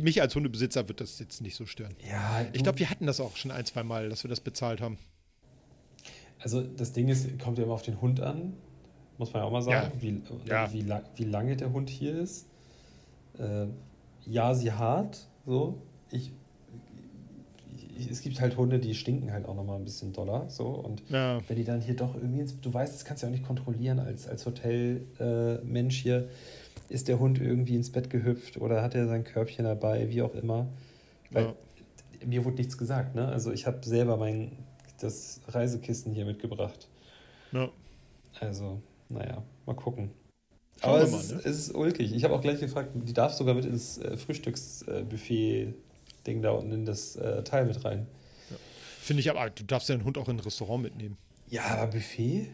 mich als Hundebesitzer wird das jetzt nicht so stören. Ja, ich glaube, wir hatten das auch schon ein, zwei Mal, dass wir das bezahlt haben. Also das Ding ist, kommt ja immer auf den Hund an, muss man ja auch mal sagen, ja. Wie, ja. Wie, wie, lange der Hund hier ist. Äh, ja, sie hart, so. Ich, es gibt halt Hunde, die stinken halt auch nochmal ein bisschen doller, so. Und ja. wenn die dann hier doch irgendwie, ins, du weißt, das kannst du ja auch nicht kontrollieren als, als Hotelmensch äh, hier ist der Hund irgendwie ins Bett gehüpft oder hat er sein Körbchen dabei, wie auch immer. Weil ja. mir wurde nichts gesagt, ne? Also ich habe selber mein das Reisekissen hier mitgebracht. Ja. Also, naja, mal gucken. Schauen Aber es, mal, ist, ne? es ist ulkig. Ich habe auch gleich gefragt, die darf sogar mit ins äh, Frühstücksbuffet-Ding da unten in das äh, Teil mit rein. Ja. Finde ich aber, du darfst ja einen Hund auch in ein Restaurant mitnehmen. Ja, aber Buffet?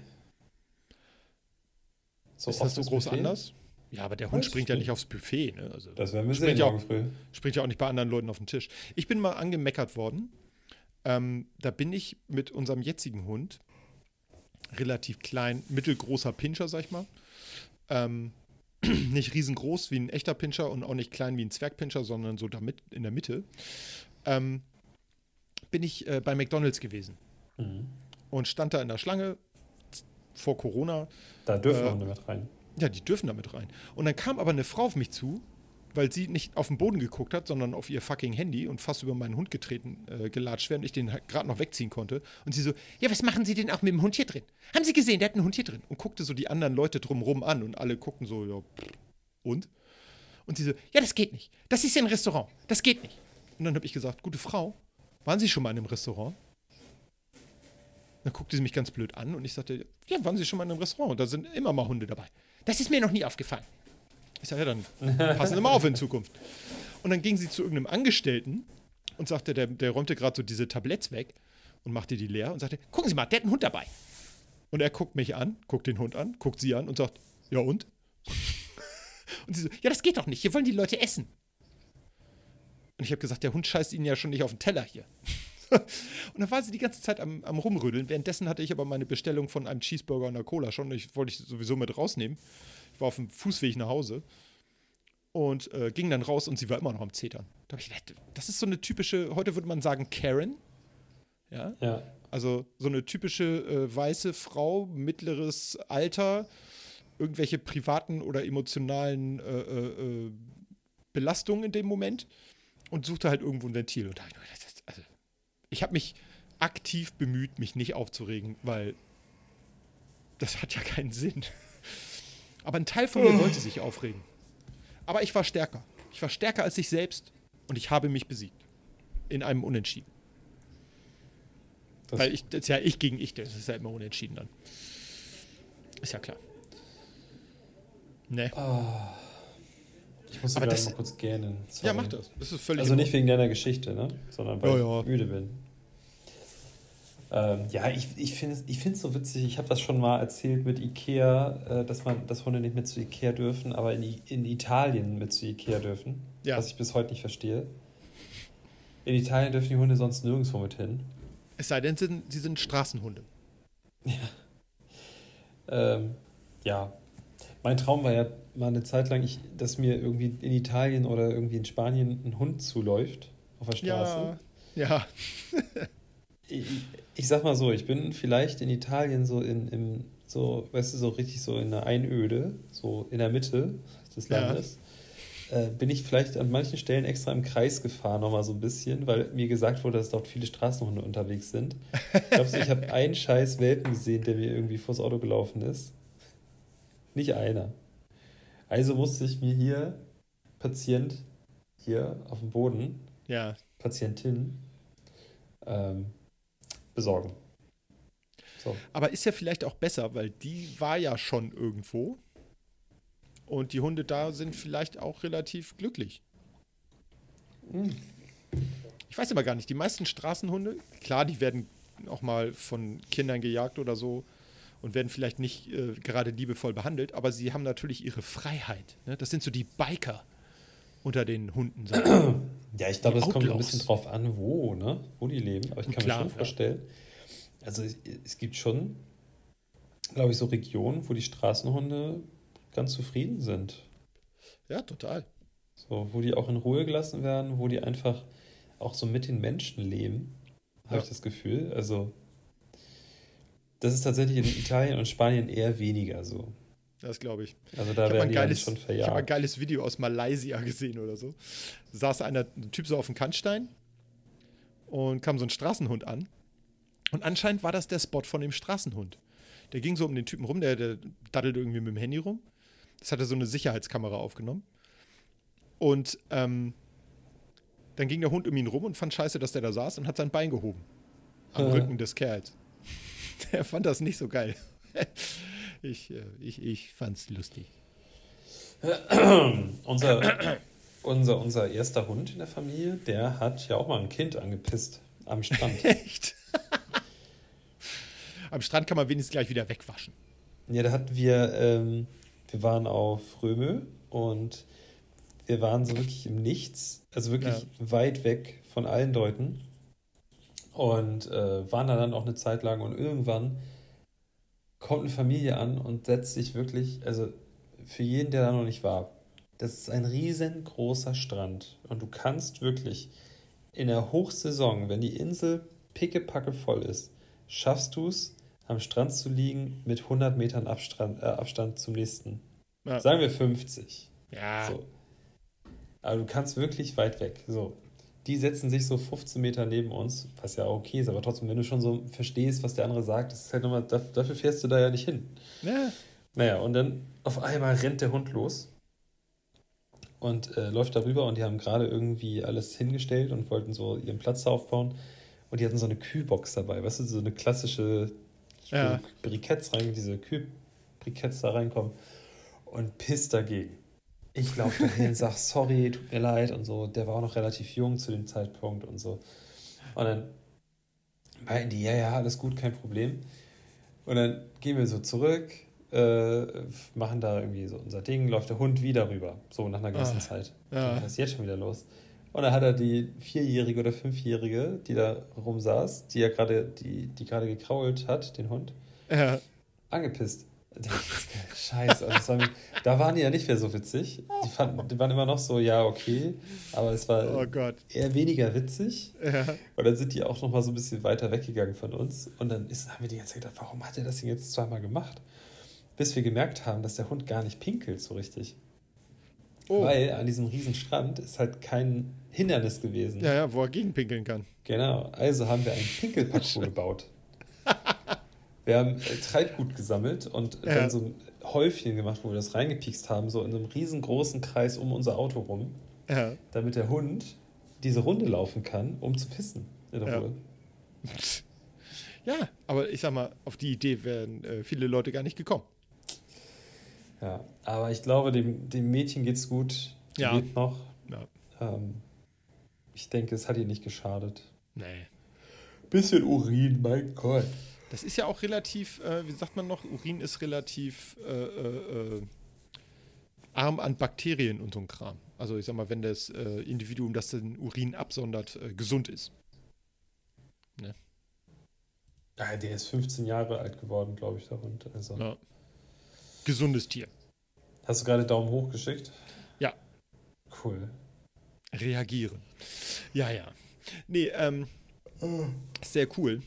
So ist das so groß Buffet? anders? Ja, aber der Hund springt ja nicht aufs Buffet. Ne? Also das werden wir sehen ja auch, früh. Springt ja auch nicht bei anderen Leuten auf den Tisch. Ich bin mal angemeckert worden. Ähm, da bin ich mit unserem jetzigen Hund, relativ klein, mittelgroßer Pinscher, sag ich mal. Ähm, nicht riesengroß wie ein echter Pinscher und auch nicht klein wie ein Zwergpinscher, sondern so damit in der Mitte. Ähm, bin ich äh, bei McDonalds gewesen mhm. und stand da in der Schlange vor Corona. Da dürfen äh, Hunde mit rein. Ja, die dürfen damit rein. Und dann kam aber eine Frau auf mich zu, weil sie nicht auf den Boden geguckt hat, sondern auf ihr fucking Handy und fast über meinen Hund getreten, äh, gelatscht wäre und ich den halt gerade noch wegziehen konnte. Und sie so, ja, was machen Sie denn auch mit dem Hund hier drin? Haben Sie gesehen, der hat einen Hund hier drin. Und guckte so die anderen Leute drumrum an und alle guckten so, ja, und? Und sie so, ja, das geht nicht. Das ist ja ein Restaurant. Das geht nicht. Und dann habe ich gesagt, gute Frau, waren Sie schon mal in einem Restaurant? Dann guckte sie mich ganz blöd an und ich sagte, ja, waren Sie schon mal in einem Restaurant? Da sind immer mal Hunde dabei. Das ist mir noch nie aufgefallen. Ich sage, ja, dann passen Sie mal auf in Zukunft. Und dann ging sie zu irgendeinem Angestellten und sagte, der, der räumte gerade so diese Tabletts weg und machte die leer und sagte, gucken Sie mal, der hat einen Hund dabei. Und er guckt mich an, guckt den Hund an, guckt sie an und sagt, ja und? und sie so, ja, das geht doch nicht, hier wollen die Leute essen. Und ich habe gesagt, der Hund scheißt Ihnen ja schon nicht auf den Teller hier. und dann war sie die ganze Zeit am, am Rumrödeln. Währenddessen hatte ich aber meine Bestellung von einem Cheeseburger und einer Cola schon. Ich wollte ich sowieso mit rausnehmen. War auf dem Fußweg nach Hause und äh, ging dann raus und sie war immer noch am Zetern. Da ich gedacht, das ist so eine typische, heute würde man sagen Karen. Ja. ja. Also so eine typische äh, weiße Frau, mittleres Alter, irgendwelche privaten oder emotionalen äh, äh, äh Belastungen in dem Moment und suchte halt irgendwo ein Ventil. Und da ich nur gedacht, ich habe mich aktiv bemüht, mich nicht aufzuregen, weil das hat ja keinen Sinn. Aber ein Teil von mir wollte sich aufregen. Aber ich war stärker. Ich war stärker als ich selbst und ich habe mich besiegt. In einem Unentschieden. Das Weil ich, das ist ja ich gegen ich, das ist ja immer unentschieden dann. Ist ja klar. Ne. Oh. Ich muss aber das, mal kurz gähnen. Sorry. Ja, mach das. das ist völlig also nicht wegen deiner Geschichte, ne? sondern weil ja, ja. ich müde bin. Ähm, ja, ich, ich finde es ich so witzig. Ich habe das schon mal erzählt mit Ikea, äh, dass man dass Hunde nicht mit zu Ikea dürfen, aber in, in Italien mit zu Ikea dürfen. Ja. Was ich bis heute nicht verstehe. In Italien dürfen die Hunde sonst nirgendwo mit hin. Es sei denn, sie sind, sie sind Straßenhunde. Ja. Ähm, ja. Mein Traum war ja mal eine Zeit lang, ich, dass mir irgendwie in Italien oder irgendwie in Spanien ein Hund zuläuft auf der Straße. Ja. ja. ich, ich sag mal so, ich bin vielleicht in Italien so in, im, so, weißt du, so richtig so in einer Einöde, so in der Mitte des Landes. Ja. Äh, bin ich vielleicht an manchen Stellen extra im Kreis gefahren, nochmal so ein bisschen, weil mir gesagt wurde, dass dort viele Straßenhunde unterwegs sind. Ich glaube, ich habe einen scheiß Welpen gesehen, der mir irgendwie vors Auto gelaufen ist. Nicht einer. Also musste ich mir hier Patient hier auf dem Boden, ja. Patientin, ähm, besorgen. So. Aber ist ja vielleicht auch besser, weil die war ja schon irgendwo. Und die Hunde da sind vielleicht auch relativ glücklich. Mhm. Ich weiß aber gar nicht, die meisten Straßenhunde, klar, die werden auch mal von Kindern gejagt oder so und werden vielleicht nicht äh, gerade liebevoll behandelt, aber sie haben natürlich ihre Freiheit. Ne? Das sind so die Biker unter den Hunden. Ja, ich glaube, es kommt ein bisschen drauf an, wo, ne? wo die leben. Aber ich kann Klar, mir schon vorstellen, ja. also es, es gibt schon, glaube ich, so Regionen, wo die Straßenhunde ganz zufrieden sind. Ja, total. So, wo die auch in Ruhe gelassen werden, wo die einfach auch so mit den Menschen leben, habe ja. ich das Gefühl. Also, das ist tatsächlich in Italien und Spanien eher weniger so. Das glaube ich. Also da werden die geiles, schon verjagt. Ich habe ein geiles Video aus Malaysia gesehen oder so. Da saß einer, ein Typ so auf dem Kannstein und kam so ein Straßenhund an. Und anscheinend war das der Spot von dem Straßenhund. Der ging so um den Typen rum, der, der daddelte irgendwie mit dem Handy rum. Das hatte so eine Sicherheitskamera aufgenommen. Und ähm, dann ging der Hund um ihn rum und fand scheiße, dass der da saß und hat sein Bein gehoben. Am äh. Rücken des Kerls. Der fand das nicht so geil. Ich, äh, ich, ich fand's lustig. unser, unser, unser erster Hund in der Familie, der hat ja auch mal ein Kind angepisst am Strand. Echt? am Strand kann man wenigstens gleich wieder wegwaschen. Ja, da hatten wir, ähm, wir waren auf Römö und wir waren so wirklich im Nichts, also wirklich ja. weit weg von allen Leuten und äh, waren da dann auch eine Zeit lang und irgendwann kommt eine Familie an und setzt sich wirklich, also für jeden, der da noch nicht war, das ist ein riesengroßer Strand und du kannst wirklich in der Hochsaison, wenn die Insel pickepacke voll ist, schaffst du es, am Strand zu liegen mit 100 Metern Abstand, äh, Abstand zum nächsten. Ja. Sagen wir 50. Ja. So. Aber du kannst wirklich weit weg. So die setzen sich so 15 Meter neben uns, was ja okay ist, aber trotzdem, wenn du schon so verstehst, was der andere sagt, das ist halt nochmal, dafür fährst du da ja nicht hin. Ja. Naja, und dann auf einmal rennt der Hund los und äh, läuft darüber und die haben gerade irgendwie alles hingestellt und wollten so ihren Platz aufbauen und die hatten so eine Kühlbox dabei, weißt du, so eine klassische ja. Briketts rein, diese Kühlbriketts da reinkommen und pisst dagegen. Ich laufe dahin, und sage, sorry, tut mir leid und so. Der war auch noch relativ jung zu dem Zeitpunkt und so. Und dann meinten die, ja, ja, alles gut, kein Problem. Und dann gehen wir so zurück, äh, machen da irgendwie so unser Ding, läuft der Hund wieder rüber, so nach einer gewissen ah, Zeit. Ja. Was ist jetzt schon wieder los? Und dann hat er die Vierjährige oder Fünfjährige, die da rumsaß, die ja gerade, die, die gerade gekrault hat, den Hund, ja. angepisst. Scheiße, also war, da waren die ja nicht mehr so witzig. Die, fanden, die waren immer noch so, ja, okay, aber es war oh eher weniger witzig. Ja. Und dann sind die auch noch mal so ein bisschen weiter weggegangen von uns. Und dann ist, haben wir die ganze Zeit gedacht, warum hat er das denn jetzt zweimal gemacht? Bis wir gemerkt haben, dass der Hund gar nicht pinkelt so richtig. Oh. Weil an diesem riesen Strand ist halt kein Hindernis gewesen. Ja, ja, wo er gegenpinkeln kann. Genau, also haben wir einen Pinkelparcours gebaut. Wir haben äh, Treibgut gesammelt und ja. dann so ein Häufchen gemacht, wo wir das reingepiekst haben, so in einem riesengroßen Kreis um unser Auto rum, ja. damit der Hund diese Runde laufen kann, um zu pissen in der ja. Ruhe. Ja, aber ich sag mal, auf die Idee wären äh, viele Leute gar nicht gekommen. Ja, aber ich glaube, dem, dem Mädchen geht's gut. Die Ja. lebt noch. Ja. Ähm, ich denke, es hat ihr nicht geschadet. Nee. Bisschen Urin, mein Gott. Das ist ja auch relativ, äh, wie sagt man noch, Urin ist relativ äh, äh, äh, arm an Bakterien und so ein Kram. Also ich sag mal, wenn das äh, Individuum, das den Urin absondert, äh, gesund ist. Ja, der ist 15 Jahre alt geworden, glaube ich, der Hund. Also. Ja. Gesundes Tier. Hast du gerade Daumen hoch geschickt? Ja. Cool. Reagieren. Ja, ja. Nee, ähm, sehr cool.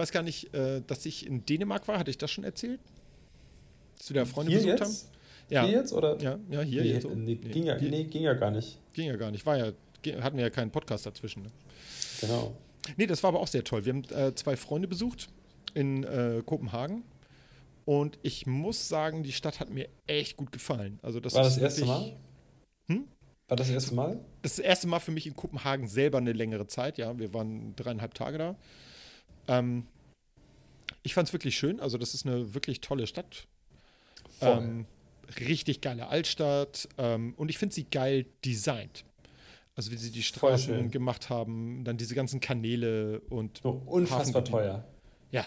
Ich weiß gar nicht, äh, dass ich in Dänemark war. Hatte ich das schon erzählt? Dass wir da Freunde Hier besucht jetzt? haben? Ja. Hier jetzt oder? Ja, ja, hier. nee, jetzt nee, ging, ja, hier- nee, ging ja gar nicht. Ging ja gar nicht. War ja, hatten wir ja keinen Podcast dazwischen. Ne? Genau. Nee, das war aber auch sehr toll. Wir haben äh, zwei Freunde besucht in äh, Kopenhagen. Und ich muss sagen, die Stadt hat mir echt gut gefallen. Also das War das erste wirklich- Mal? Hm? War das erste Mal? Das erste Mal für mich in Kopenhagen selber eine längere Zeit. Ja, wir waren dreieinhalb Tage da. Ähm, ich fand es wirklich schön. Also das ist eine wirklich tolle Stadt. Ähm, richtig geile Altstadt. Ähm, und ich finde sie geil designt. Also wie sie die Straßen gemacht haben, dann diese ganzen Kanäle und so, unfassbar teuer. Ja.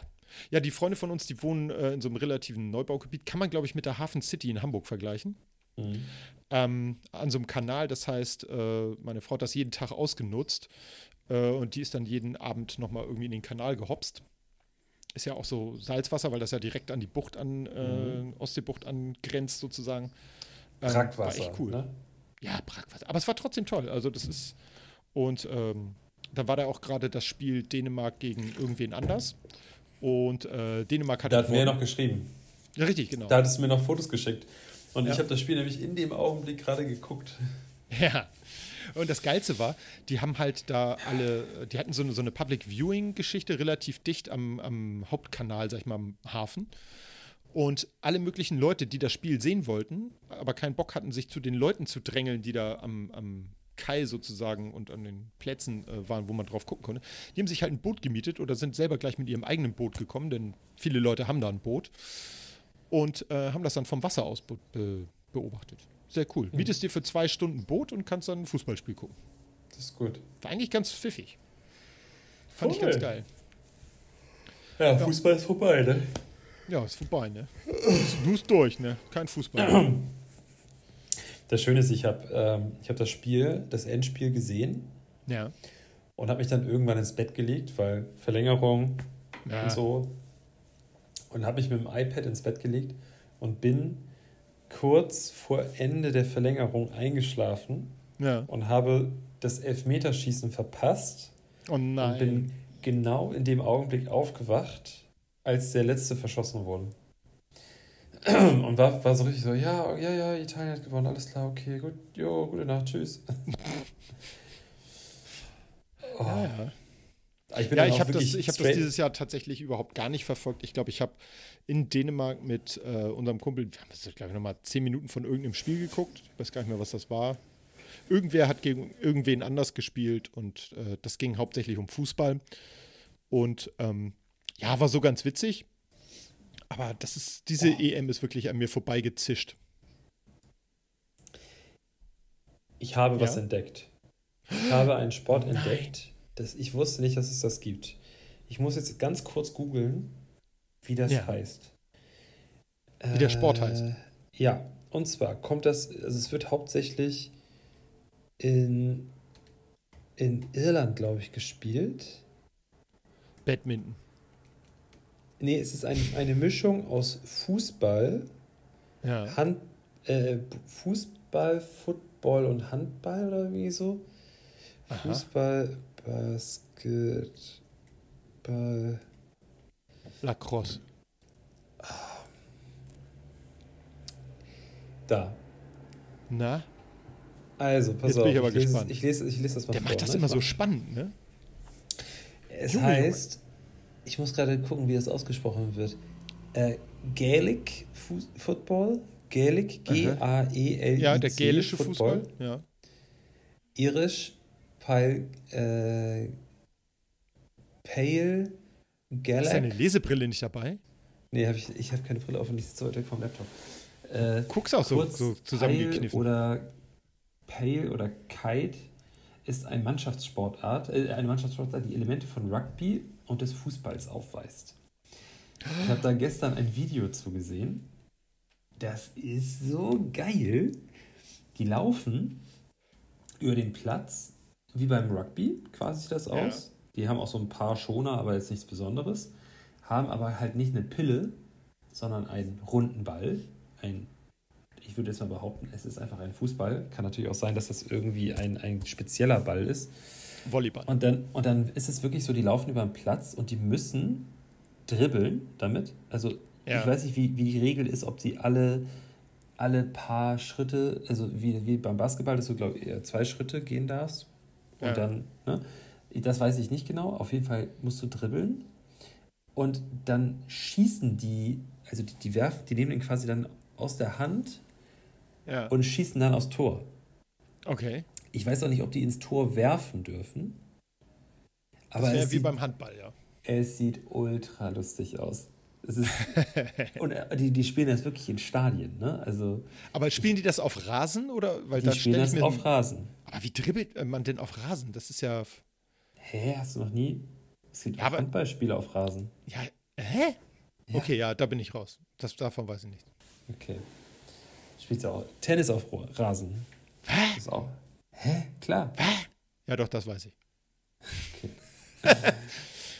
Ja, die Freunde von uns, die wohnen äh, in so einem relativen Neubaugebiet. Kann man, glaube ich, mit der Hafen City in Hamburg vergleichen. Mhm. Ähm, an so einem Kanal. Das heißt, äh, meine Frau hat das jeden Tag ausgenutzt. Äh, und die ist dann jeden Abend nochmal irgendwie in den Kanal gehopst. Ist ja auch so Salzwasser, weil das ja direkt an die Bucht an, äh, Ostseebucht angrenzt sozusagen. Ähm, Brackwasser. War echt cool. Ne? Ja, Brackwasser. Aber es war trotzdem toll. Also das ist. Und ähm, da war da auch gerade das Spiel Dänemark gegen irgendwen anders. Und äh, Dänemark hat Da hat mir noch geschrieben. Ja, richtig, genau. Da hattest du mir noch Fotos geschickt. Und Ja. ich habe das Spiel nämlich in dem Augenblick gerade geguckt. Ja. Und das Geilste war, die haben halt da alle, die hatten so eine, so eine Public Viewing-Geschichte relativ dicht am, am Hauptkanal, sag ich mal, am Hafen. Und alle möglichen Leute, die das Spiel sehen wollten, aber keinen Bock hatten, sich zu den Leuten zu drängeln, die da am, am Kai sozusagen und an den Plätzen äh, waren, wo man drauf gucken konnte, die haben sich halt ein Boot gemietet oder sind selber gleich mit ihrem eigenen Boot gekommen, denn viele Leute haben da ein Boot und äh, haben das dann vom Wasser aus be be beobachtet. Sehr cool. Mietest dir für zwei Stunden Boot und kannst dann ein Fußballspiel gucken. Das ist gut. War eigentlich ganz pfiffig. Fand ich Voll. ganz geil. Ja, Fußball ist vorbei, ne? Ja, ist vorbei, ne? Du ist durch, ne? Kein Fußball. Das Schöne ist, ich habe ähm, ich hab das Spiel, das Endspiel gesehen ja. und habe mich dann irgendwann ins Bett gelegt, weil Verlängerung ja. und so. Und habe mich mit dem iPad ins Bett gelegt und bin kurz vor Ende der Verlängerung eingeschlafen ja. und habe das Elfmeterschießen verpasst Oh und bin genau in dem Augenblick aufgewacht, als der letzte verschossen wurde. Und war, war so richtig so, ja, ja, ja, Italien hat gewonnen, alles klar, okay, gut, jo, gute Nacht, tschüss. oh, ja, ja. Ich bin Ja, ich habe das, ich hab das dieses Jahr tatsächlich überhaupt gar nicht verfolgt. Ich glaube, ich habe in Dänemark mit äh, unserem Kumpel, wir haben das, glaube ich, nochmal zehn Minuten von irgendeinem Spiel geguckt. Ich weiß gar nicht mehr, was das war. Irgendwer hat gegen irgendwen anders gespielt und äh, das ging hauptsächlich um Fußball. Und ähm, ja, war so ganz witzig. Aber das ist, diese Oh. EM ist wirklich an mir vorbeigezischt. Ich habe was Ja? entdeckt. Ich habe einen Sport Nein. entdeckt, das ich wusste nicht, dass es das gibt. Ich muss jetzt ganz kurz googeln, wie das Ja. heißt. Wie der Sport heißt. Ja, und zwar kommt das, also es wird hauptsächlich in, in Irland, glaube ich, gespielt. Badminton. Nee, es ist ein, eine Mischung aus Fußball, Ja. Hand, äh, Fußball, Football und Handball oder wie so. Aha. Fußball, Basketball. Lacrosse. Da. Na? Also, pass Jetzt auf. bin ich aber lese, gespannt. Ich lese, ich lese das mal Der vor. macht das ne? immer Ich so spannend, ne? Es Junge, heißt, ich muss gerade gucken, wie das ausgesprochen wird. Äh, Gaelic Fu Football. Gaelic, G-A-E-L-I-C. Ja, der gälische Fußball. Ja. Irisch, Pile, äh, Pale, Ist Gaelic. deine Lesebrille nicht dabei? Nee, hab ich, ich habe keine Brille auf und so weit weg vom Laptop. Äh, Guck's auch so, so zusammengekniffen. Oder Pale oder Kite ist eine Mannschaftssportart, äh, eine Mannschaftssportart, die Elemente von Rugby und des Fußballs aufweist. Ich habe da gestern ein Video zu gesehen. Das ist so geil. Die laufen über den Platz, wie beim Rugby, quasi sieht das aus. Ja. Die haben auch so ein paar Schoner, aber jetzt nichts Besonderes. Haben aber halt nicht eine Pille, sondern einen runden Ball. Ein, ich würde jetzt mal behaupten, es ist einfach ein Fußball. Kann natürlich auch sein, dass das irgendwie ein, ein spezieller Ball ist. Volleyball. Und dann, und dann ist es wirklich so, die laufen über den Platz und die müssen dribbeln damit. Also ja. ich weiß nicht, wie, wie die Regel ist, ob sie alle, alle paar Schritte, also wie, wie beim Basketball, dass du, glaube ich, eher zwei Schritte gehen darfst. Und ja. dann, ne? Das weiß ich nicht genau. Auf jeden Fall musst du dribbeln. Und dann schießen die, also die, die werfen, die nehmen den quasi dann aus der Hand ja. und schießen dann aufs Tor. Okay. Ich weiß auch nicht, ob die ins Tor werfen dürfen. Aber das wäre wie beim Handball, ja. Es sieht ultra lustig aus. Und äh, die, die spielen das wirklich in Stadien, ne? Also, aber spielen die das auf Rasen oder? Weil die spielen das auf Rasen. Aber wie dribbelt man denn auf Rasen? Das ist ja. Hä, hast du noch nie? Es gibt ja, aber, Handballspiele auf Rasen. Ja, hä? Ja. Okay, ja, da bin ich raus. Das, davon weiß ich nicht. Okay. Spielst du auch Tennis auf Rasen? Hä? Das auch. Hä? Klar. Hä? Ja, doch, das weiß ich. Okay.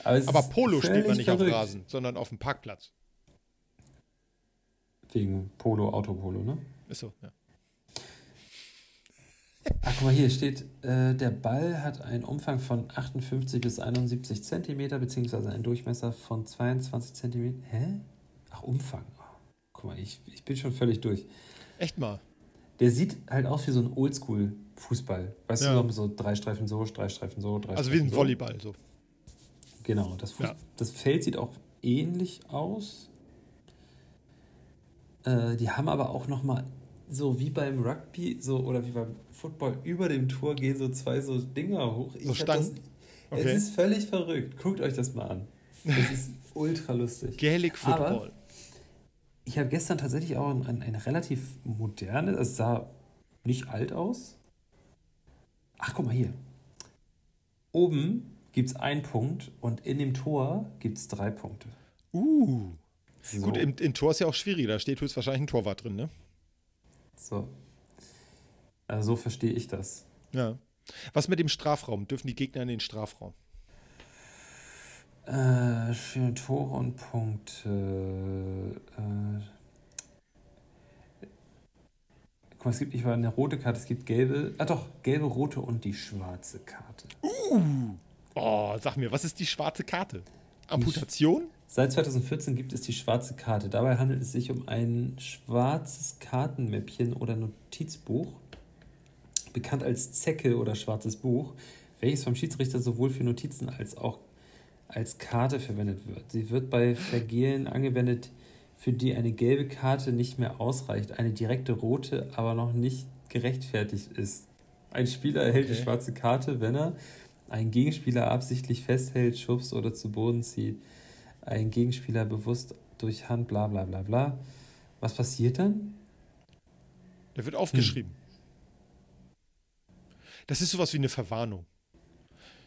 Aber, Aber Polo spielt man nicht verrückt. auf Rasen, sondern auf dem Parkplatz. Wegen Polo, Autopolo, ne? Ist so, ja. Ach, guck mal, hier steht, äh, der Ball hat einen Umfang von 58 bis 71 Zentimeter, beziehungsweise einen Durchmesser von 22 Zentimeter. Hä? Ach, Umfang. Guck mal, ich, ich bin schon völlig durch. Echt mal? Der sieht halt aus wie so ein Oldschool-Fußball. Weißt ja. du, so drei Streifen so, drei Streifen so, drei Also Streifen wie ein Volleyball so. Genau, das, Fuß ja. das Feld sieht auch ähnlich aus. Äh, die haben aber auch noch mal so wie beim Rugby so oder wie beim Football über dem Tor gehen so zwei so Dinger hoch. So Stangen? Okay. Es ist völlig verrückt. Guckt euch das mal an. Das ist ultra lustig. Gaelic Football. Aber ich habe gestern tatsächlich auch ein, ein, ein relativ modernes, es sah nicht alt aus. Ach, guck mal hier. Oben gibt es einen Punkt und in dem Tor gibt es drei Punkte. Uh. So. Gut, im, im, Tor ist ja auch schwierig, da steht höchstwahrscheinlich ein Torwart drin, ne? So. Also so verstehe ich das. Ja. Was mit dem Strafraum? Dürfen die Gegner in den Strafraum? Äh, für Tore und Punkte. Äh, guck mal, es gibt nicht mal eine rote Karte, es gibt gelbe. Ah doch, gelbe, rote und die schwarze Karte. Uh. Oh, sag mir, was ist die schwarze Karte? Amputation? Seit 2014 gibt es die schwarze Karte. Dabei handelt es sich um ein schwarzes Kartenmäppchen oder Notizbuch, bekannt als Zecke oder schwarzes Buch, welches vom Schiedsrichter sowohl für Notizen als auch als Karte verwendet wird. Sie wird bei Vergehen angewendet, für die eine gelbe Karte nicht mehr ausreicht, eine direkte rote aber noch nicht gerechtfertigt ist. Ein Spieler erhält okay. die schwarze Karte, wenn er einen Gegenspieler absichtlich festhält, schubst oder zu Boden zieht, einen Gegenspieler bewusst durch Hand, bla bla bla bla. Was passiert dann? Der wird aufgeschrieben. Hm. Das ist sowas wie eine Verwarnung.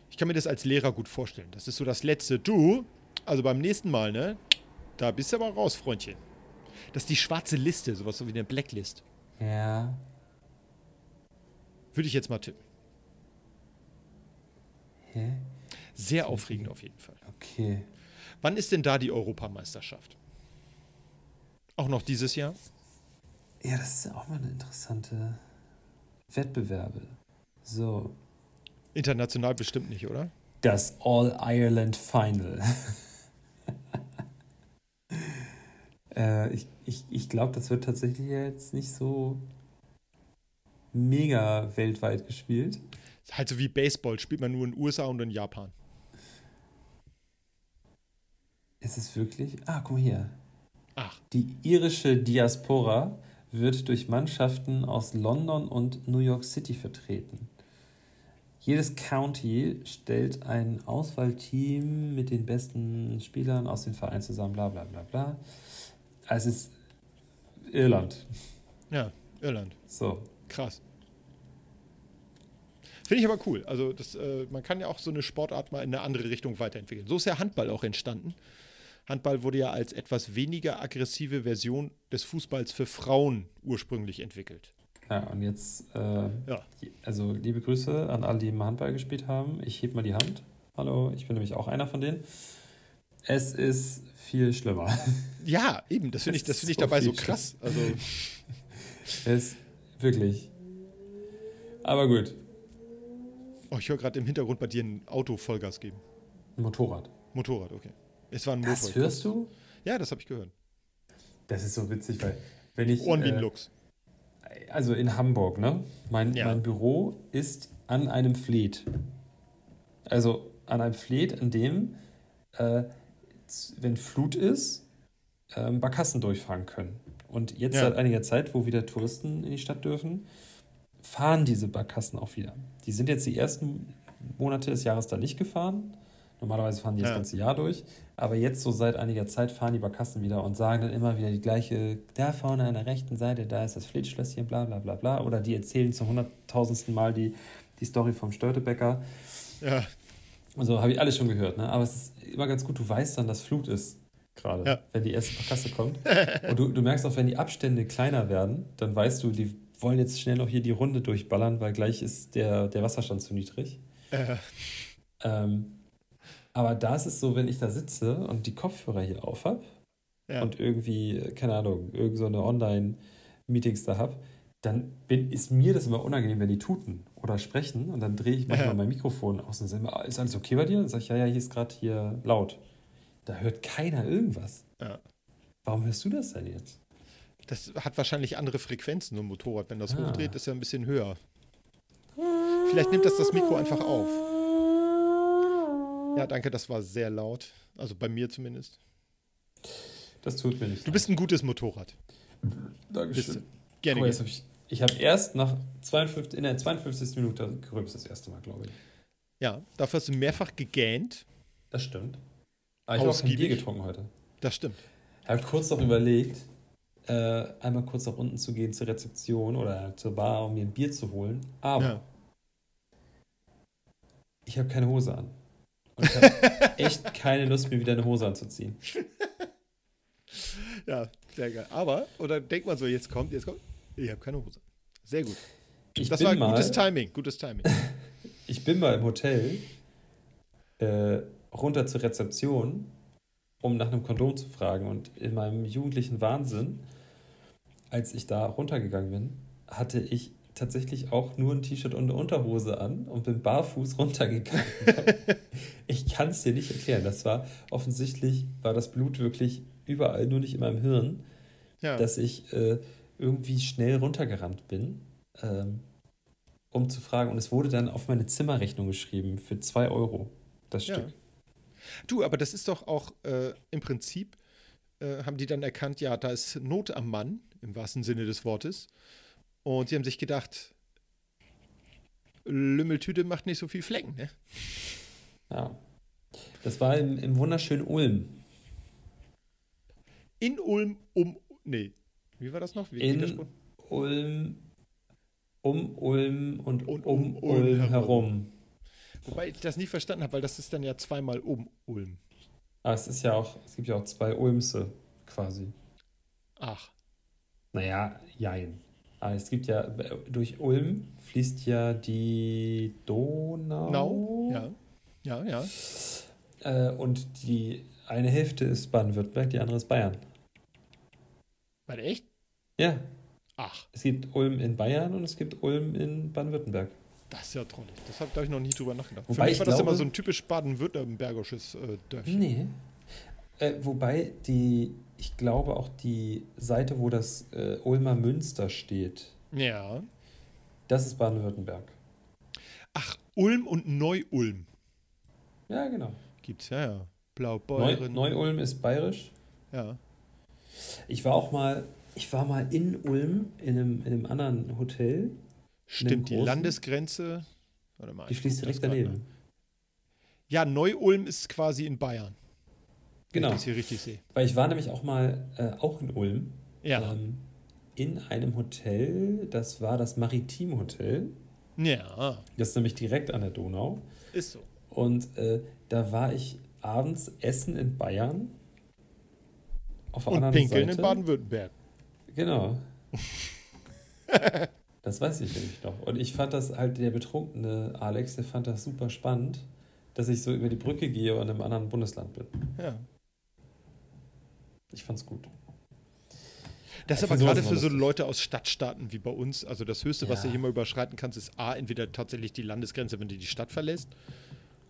Ich kann mir das als Lehrer gut vorstellen. Das ist so das letzte. Du, also beim nächsten Mal, ne? Da bist du aber raus, Freundchen. Das ist die schwarze Liste, sowas so wie eine Blacklist. Ja. Würde ich jetzt mal tippen. Hä? Sehr aufregend auf jeden Fall. Okay. Wann ist denn da die Europameisterschaft? Auch noch dieses Jahr? Ja, das ist ja auch mal eine interessante Wettbewerbe. So. International bestimmt nicht, oder? Das All Ireland Final. äh, ich ich, ich glaube, das wird tatsächlich jetzt nicht so mega weltweit gespielt. Halt so wie Baseball, spielt man nur in den USA und in Japan. Ist es wirklich? Ah, guck mal hier. Ach. Die irische Diaspora wird durch Mannschaften aus London und New York City vertreten. Jedes County stellt ein Auswahlteam mit den besten Spielern aus den Vereinen zusammen, bla bla bla bla. Also es ist Irland. Ja, Irland. So. Krass. Finde ich aber cool. Also das, äh, man kann ja auch so eine Sportart mal in eine andere Richtung weiterentwickeln. So ist ja Handball auch entstanden. Handball wurde ja als etwas weniger aggressive Version des Fußballs für Frauen ursprünglich entwickelt. Ja, und jetzt, äh, ja. also liebe Grüße an alle, die im Handball gespielt haben. Ich heb mal die Hand. Hallo, ich bin nämlich auch einer von denen. Es ist viel schlimmer. Ja, eben, das finde ich, find ich dabei so krass. Also. es wirklich. Aber gut. Oh, ich höre gerade im Hintergrund bei dir ein Auto Vollgas geben. Ein Motorrad. Motorrad, okay. Es war ein Motorrad. Das hörst du? Ja, das habe ich gehört. Das ist so witzig, weil wenn ich. Ohren wie ein Lux. Also in Hamburg, ne? Mein, ja. mein Büro ist an einem Fleet. Also an einem Fleet, in dem äh, wenn Flut ist, äh, Barkassen durchfahren können. Und jetzt ja. seit einiger Zeit, wo wieder Touristen in die Stadt dürfen, fahren diese Barkassen auch wieder. Die sind jetzt die ersten Monate des Jahres da nicht gefahren. Normalerweise fahren die ja. das ganze Jahr durch. Aber jetzt, so seit einiger Zeit, fahren die Barkassen wieder und sagen dann immer wieder die gleiche, da vorne an der rechten Seite, da ist das Flitzschlösschen, bla bla bla bla. Oder die erzählen zum hunderttausendsten Mal die, die Story vom Störtebäcker. Ja. Also habe ich alles schon gehört, ne? Aber es ist immer ganz gut, du weißt dann, dass Flut ist gerade, ja. wenn die erste Kasse kommt. Und du, du merkst auch, wenn die Abstände kleiner werden, dann weißt du, die wollen jetzt schnell noch hier die Runde durchballern, weil gleich ist der, der Wasserstand zu niedrig. Äh. Ähm, aber da ist es so, wenn ich da sitze und die Kopfhörer hier auf habe ja. und irgendwie, keine Ahnung, irgend so Online-Meetings da habe, dann bin, ist mir das immer unangenehm, wenn die tuten oder sprechen und dann drehe ich manchmal ja. mein Mikrofon aus und sage, ist alles okay bei dir? Und sage ich, ja, ja, hier ist gerade hier laut. Da hört keiner irgendwas. Ja. Warum hörst du das denn jetzt? Das hat wahrscheinlich andere Frequenzen, so ein Motorrad. Wenn das ah. hochdreht, ist er ein bisschen höher. Vielleicht nimmt das das Mikro einfach auf. Ja, danke, das war sehr laut. Also bei mir zumindest. Das tut mir nicht. Du bist ein gutes Motorrad. Dankeschön. Gerne. Oh, ich ich habe erst nach 52, in der 52. Minute gerülpst das erste Mal, glaube ich. Ja, dafür hast du mehrfach gegähnt. Das stimmt. Aber ich habe auch kein Bier getrunken heute. Das stimmt. Ich habe kurz noch überlegt, äh, einmal kurz nach unten zu gehen zur Rezeption oder zur Bar, um mir ein Bier zu holen. Aber ja. ich habe keine Hose an. Und ich habe echt keine Lust, mir wieder eine Hose anzuziehen. ja, sehr geil. Aber, oder denkt man so, jetzt kommt, jetzt kommt, ich habe keine Hose. Sehr gut. Ich das war mal, gutes Timing, gutes Timing. ich bin mal im Hotel äh, runter zur Rezeption, um nach einem Kondom zu fragen. Und in meinem jugendlichen Wahnsinn, als ich da runtergegangen bin, hatte ich tatsächlich auch nur ein T-Shirt und eine Unterhose an und bin barfuß runtergegangen. ich kann es dir nicht erklären. Das war offensichtlich, war das Blut wirklich überall, nur nicht in meinem Hirn, ja. dass ich äh, irgendwie schnell runtergerannt bin, ähm, um zu fragen. Und es wurde dann auf meine Zimmerrechnung geschrieben für 2 Euro das ja. Stück. Du, aber das ist doch auch äh, im Prinzip, äh, haben die dann erkannt, ja, da ist Not am Mann, im wahrsten Sinne des Wortes. Und sie haben sich gedacht, Lümmeltüte macht nicht so viel Flecken, ne? Ja. Das war im, im wunderschönen Ulm. In Ulm, um. Nee, wie war das noch? Wie in Ulm, um Ulm und, und um, um, Ulm herum. herum. Wobei ich das nie verstanden habe, weil das ist dann ja zweimal um Ulm. Ah, es ist ja auch, es gibt ja auch zwei Ulmse quasi. Ach. Naja, jein. Aber es gibt ja, durch Ulm fließt ja die Donau. Genau, ja. Ja, ja. Äh, und die eine Hälfte ist Baden-Württemberg, die andere ist Bayern. Warte, echt? Ja. Ach. Es gibt Ulm in Bayern und es gibt Ulm in Baden-Württemberg. Das ist ja toll. Das habe ich noch nie drüber nachgedacht. Wobei Für mich war das glaube, immer so ein typisch baden-württembergisches äh, Dörfchen. Nee. Äh, wobei die, ich glaube auch die Seite, wo das äh, Ulmer Münster steht. Ja. Das ist Baden-Württemberg. Ach, Ulm und Neu-Ulm. Ja, genau. Gibt's, ja, ja. Blaubeuren. Neu-Ulm ist bayerisch. Ja. Ich war auch mal, ich war mal in Ulm in einem, in einem anderen Hotel. Stimmt, die Landesgrenze. Warte mal, die schließt direkt daneben. Ja, Neu-Ulm ist quasi in Bayern. Genau. Wenn ich das hier richtig sehe. Weil ich war nämlich auch mal äh, auch in Ulm. Ja. Ähm, in einem Hotel, das war das Maritim Hotel. Ja. Das ist nämlich direkt an der Donau. Ist so. Und äh, da war ich abends essen in Bayern. Auf der Und anderen pinkeln Seite. in Baden-Württemberg. Genau. das weiß ich nämlich noch. Und ich fand das halt, der betrunkene Alex, der fand das super spannend, dass ich so über die Brücke gehe und in einem anderen Bundesland bin. Ja. Ich fand's gut. Das ist aber gerade für so Leute aus Stadtstaaten wie bei uns, also das Höchste, ja. was du hier mal überschreiten kannst, ist A, entweder tatsächlich die Landesgrenze, wenn du die Stadt verlässt,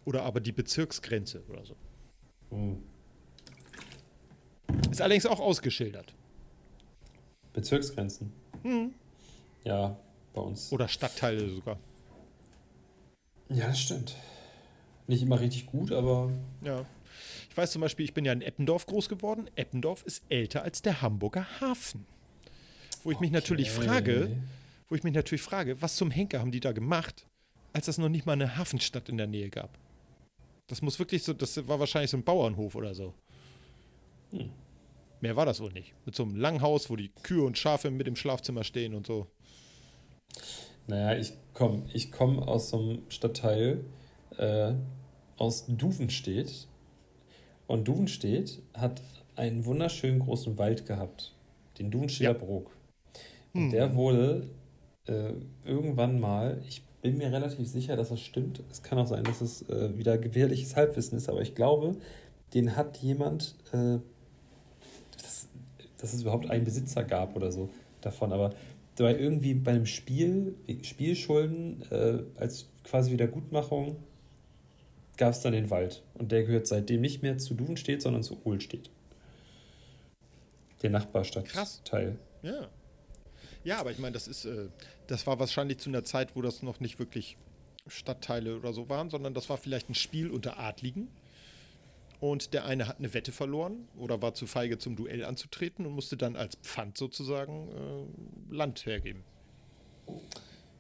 oder aber die Bezirksgrenze oder so. Mhm. Ist allerdings auch ausgeschildert. Bezirksgrenzen? Mhm. Ja, bei uns. Oder Stadtteile sogar. Ja, das stimmt. Nicht immer richtig gut, aber. Ja. Ich weiß zum Beispiel, ich bin ja in Eppendorf groß geworden. Eppendorf ist älter als der Hamburger Hafen. Wo ich okay. mich natürlich frage, wo ich mich natürlich frage, was zum Henker haben die da gemacht, als es noch nicht mal eine Hafenstadt in der Nähe gab? Das muss wirklich so, das war wahrscheinlich so ein Bauernhof oder so. Hm. Mehr war das wohl nicht. Mit so einem Langhaus, wo die Kühe und Schafe mit im Schlafzimmer stehen und so. Naja, ich komme ich komm aus so einem Stadtteil äh, aus Duvenstedt. Und Duvenstedt hat einen wunderschönen großen Wald gehabt. Den Duvenstedter ja. Brook. Und hm. der wurde äh, irgendwann mal, ich bin mir relativ sicher, dass das stimmt. Es kann auch sein, dass es äh, wieder gefährliches Halbwissen ist, aber ich glaube, den hat jemand, äh, dass, dass es überhaupt einen Besitzer gab oder so davon, aber bei irgendwie bei einem Spiel, Spielschulden, äh, als quasi Wiedergutmachung, gab es dann den Wald. Und der gehört seitdem nicht mehr zu Duvenstedt, sondern zu Ohlstedt. Der Nachbarstadtteil. Ja. Ja, aber ich meine, das ist, äh, das war wahrscheinlich zu einer Zeit, wo das noch nicht wirklich Stadtteile oder so waren, sondern das war vielleicht ein Spiel unter Adligen. Und der eine hat eine Wette verloren oder war zu feige zum Duell anzutreten und musste dann als Pfand sozusagen äh, Land hergeben.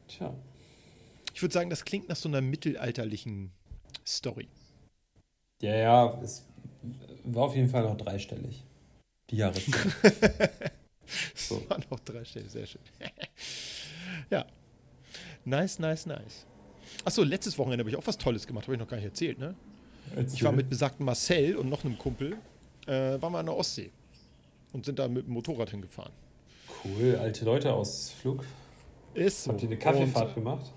Tja. Ich würde sagen, das klingt nach so einer mittelalterlichen Story. Ja, ja, es war auf jeden Fall noch dreistellig. Die Jahreszeit. So. Das waren noch drei Stellen, sehr schön. ja. Nice, nice, nice. Achso, letztes Wochenende habe ich auch was Tolles gemacht, habe ich noch gar nicht erzählt, ne? Erzähl. Ich war mit besagten Marcel und noch einem Kumpel, äh, waren wir an der Ostsee und sind da mit dem Motorrad hingefahren. Cool, alte Leute aus Flug. Ist so. Habt ihr eine Kaffeefahrt und, gemacht?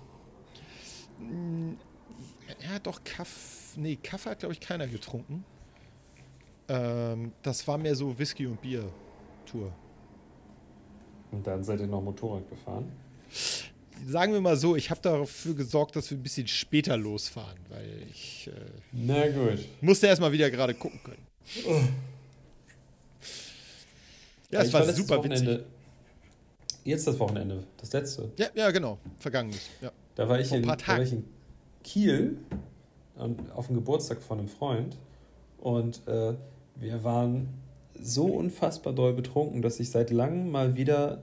Ja, doch, Kaff, nee, Kaffee hat, glaube ich, keiner getrunken. Ähm, das war mehr so Whisky- und Bier-Tour. Und dann seid ihr noch Motorrad gefahren? Sagen wir mal so, ich habe dafür gesorgt, dass wir ein bisschen später losfahren, weil ich äh, Na gut. musste erstmal wieder gerade gucken können. Oh. Ja, es war, war super Wochenende, witzig. Jetzt das Wochenende, das letzte. Ja, ja genau, vergangenes. Ja. Da, war ich in, da war ich in Kiel und auf dem Geburtstag von einem Freund und äh, wir waren so unfassbar doll betrunken, dass ich seit langem mal wieder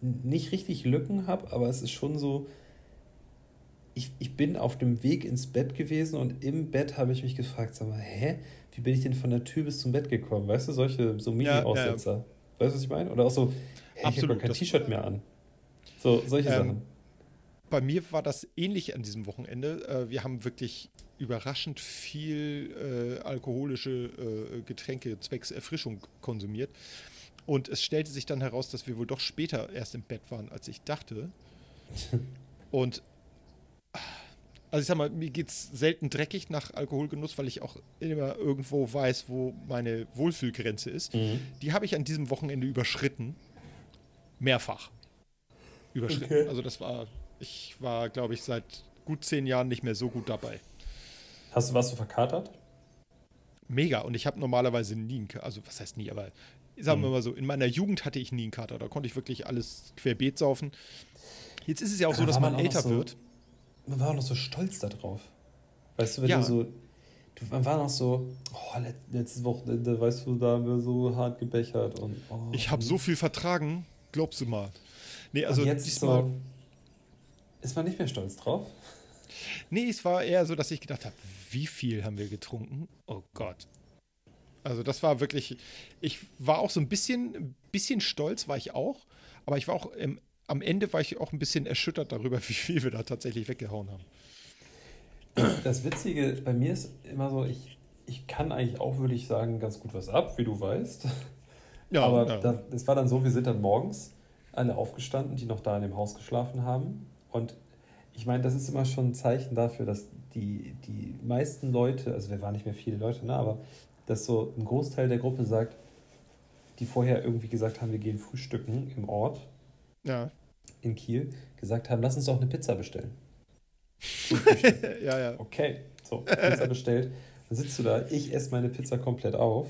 nicht richtig Lücken habe, aber es ist schon so, ich, ich bin auf dem Weg ins Bett gewesen und im Bett habe ich mich gefragt, sag mal, hä, wie bin ich denn von der Tür bis zum Bett gekommen? Weißt du, solche so Mini-Aussetzer. Ja, ja. Weißt du, was ich meine? Oder auch so, hey, ich habe kein T-Shirt mehr an. So, solche ähm, Sachen. Bei mir war das ähnlich an diesem Wochenende. Äh, wir haben wirklich überraschend viel äh, alkoholische äh, Getränke zwecks Erfrischung konsumiert. Und es stellte sich dann heraus, dass wir wohl doch später erst im Bett waren, als ich dachte. Und also ich sag mal, mir geht es selten dreckig nach Alkoholgenuss, weil ich auch immer irgendwo weiß, wo meine Wohlfühlgrenze ist. Mhm. Die habe ich an diesem Wochenende überschritten. Mehrfach. Überschritten. Okay. Also das war, ich war, glaube ich, seit gut zehn Jahren nicht mehr so gut dabei. Hast du was so verkatert? Mega. Und ich habe normalerweise nie einen Kater. Also, was heißt nie, aber sagen wir mhm. mal so, in meiner Jugend hatte ich nie einen Kater. Da konnte ich wirklich alles querbeet saufen. Jetzt ist es ja auch so, dass man, man älter so, wird. Man war auch noch so stolz darauf. Weißt du, wenn ja. du so. Du, man war noch so, oh, letztes Wochenende, weißt du, da haben wir so hart gebechert. Und, oh, ich habe so viel vertragen, glaubst du mal. Nee, also jetzt diesmal. So, ist man nicht mehr stolz drauf? Nee, es war eher so, dass ich gedacht habe, wie viel haben wir getrunken? Oh Gott. Also das war wirklich, ich war auch so ein bisschen, bisschen stolz, war ich auch, aber ich war auch ähm, am Ende war ich auch ein bisschen erschüttert darüber, wie viel wir da tatsächlich weggehauen haben. Das Witzige bei mir ist immer so, ich, ich kann eigentlich auch, würde ich sagen, ganz gut was ab, wie du weißt. Ja, Aber ja. Das war dann so, wir sind dann morgens alle aufgestanden, die noch da in dem Haus geschlafen haben. Und ich meine, das ist immer schon ein Zeichen dafür, dass die, die meisten Leute, also wir waren nicht mehr viele Leute, ne, aber dass so ein Großteil der Gruppe sagt, die vorher irgendwie gesagt haben, wir gehen frühstücken im Ort. Ja. In Kiel, gesagt haben, lass uns doch eine Pizza bestellen. ja, ja. Okay, so, Pizza bestellt. Dann sitzt du da, ich esse meine Pizza komplett auf.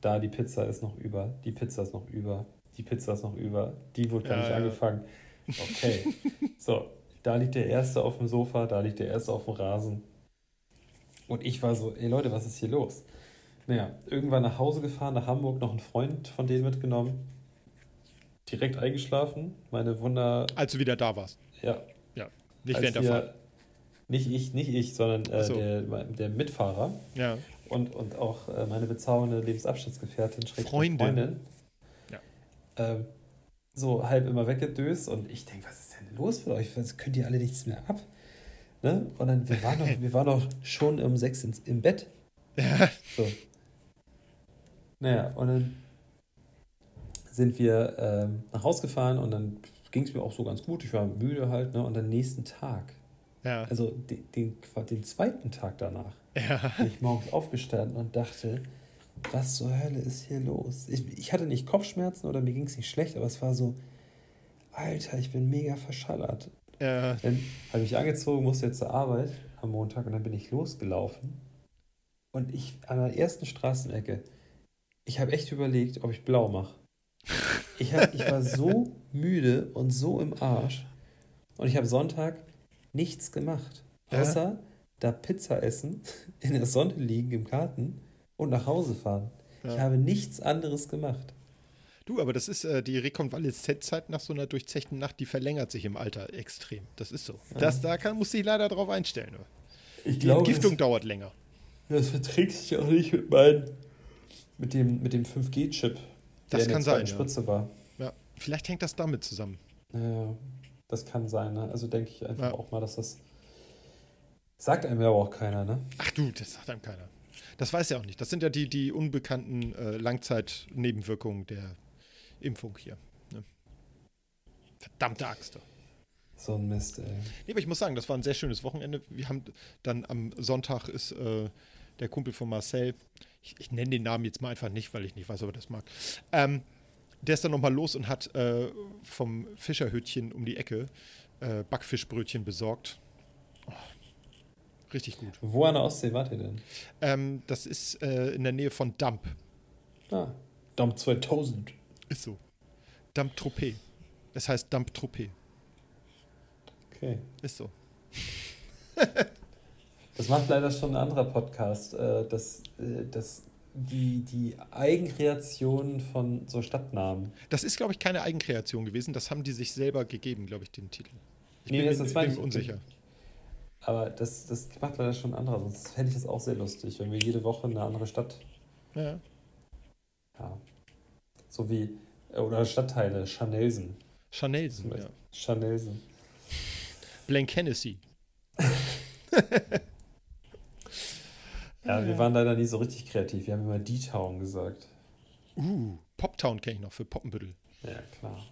Da, die Pizza ist noch über, die Pizza ist noch über, die Pizza ist noch über, die wurde gar ja, nicht ja. angefangen. Okay, so, da liegt der Erste auf dem Sofa, da liegt der Erste auf dem Rasen. Und ich war so, ey Leute, was ist hier los? Naja, irgendwann nach Hause gefahren, nach Hamburg, noch einen Freund von denen mitgenommen. Direkt eingeschlafen. Meine Wunder. Als du wieder da warst. Ja. Ja. Nicht während der Fahrt. Nicht ich, nicht ich, sondern äh, so. der, der Mitfahrer. Ja. Und, und auch äh, meine bezaubernde Lebensabschnittsgefährtin, Freundin. Freundin. Ja. Ähm, so halb immer weggedöst und ich denke, was ist denn los mit euch? Was, könnt ihr alle nichts mehr ab? Ne? Und dann, wir waren noch, wir waren noch schon um sechs ins, im Bett. Ja. So. Naja, und dann sind wir ähm, nach Hause gefahren und dann ging es mir auch so ganz gut. Ich war müde halt, ne? Und am nächsten Tag, ja. also den, den, den zweiten Tag danach, ja. bin ich morgens aufgestanden und dachte, was zur Hölle ist hier los? Ich, ich hatte nicht Kopfschmerzen oder mir ging es nicht schlecht, aber es war so, Alter, ich bin mega verschallert. Ja. Dann habe ich angezogen, musste jetzt zur Arbeit am Montag und dann bin ich losgelaufen. Und ich an der ersten Straßenecke ich habe echt überlegt, ob ich blau mache. Ich, ich war so müde und so im Arsch. Und ich habe Sonntag nichts gemacht. Außer ja. da Pizza essen, in der Sonne liegen im Garten und nach Hause fahren. Ja. Ich habe nichts anderes gemacht. Du, aber das ist äh, die Rekonvaleszenzzeit nach so einer durchzechten Nacht, die verlängert sich im Alter extrem. Das ist so. Ja. Das, da kann, muss ich leider drauf einstellen. Ich die glaube, Entgiftung das, dauert länger. Das verträgst du auch nicht mit meinen mit dem, mit dem 5G-Chip, der das in der sein, Spritze ja. war. Ja, vielleicht hängt das damit zusammen. Ja, das kann sein. Ne? Also denke ich einfach ja. auch mal, dass das. Sagt einem ja aber auch keiner, ne? Ach du, das sagt einem keiner. Das weiß ja auch nicht. Das sind ja die, die unbekannten äh, Langzeitnebenwirkungen der Impfung hier. Ne? Verdammte Axt. So ein Mist, ey. Nee, aber ich muss sagen, das war ein sehr schönes Wochenende. Wir haben dann am Sonntag ist äh, der Kumpel von Marcel, ich, ich nenne den Namen jetzt mal einfach nicht, weil ich nicht weiß, ob er das mag. Ähm, der ist dann nochmal los und hat äh, vom Fischerhütchen um die Ecke äh, Backfischbrötchen besorgt. Oh, richtig gut. Wo an der Ostsee wart ihr denn? Ähm, das ist äh, in der Nähe von Damp. Ah, Damp 2000. Ist so. Damp Tropez. Es heißt Damp Tropez. Okay. Ist so. Das macht leider schon ein anderer Podcast, äh, dass, äh, dass die, die Eigenkreation von so Stadtnamen. Das ist, glaube ich, keine Eigenkreation gewesen. Das haben die sich selber gegeben, glaube ich, den Titel. Ich nee, bin, das, bin ich unsicher. Aber das, das macht leider schon ein anderer. Sonst fände ich das auch sehr lustig, wenn wir jede Woche eine andere Stadt. Ja. Ja. So wie. Äh, oder Stadtteile. Chanelsen. Chanelsen, ja. Chanelsen. Blank Hennessy. Ja, wir waren leider nie so richtig kreativ. Wir haben immer D-Town gesagt. Uh, Poptown kenne ich noch für Poppenbüttel. Ja, klar.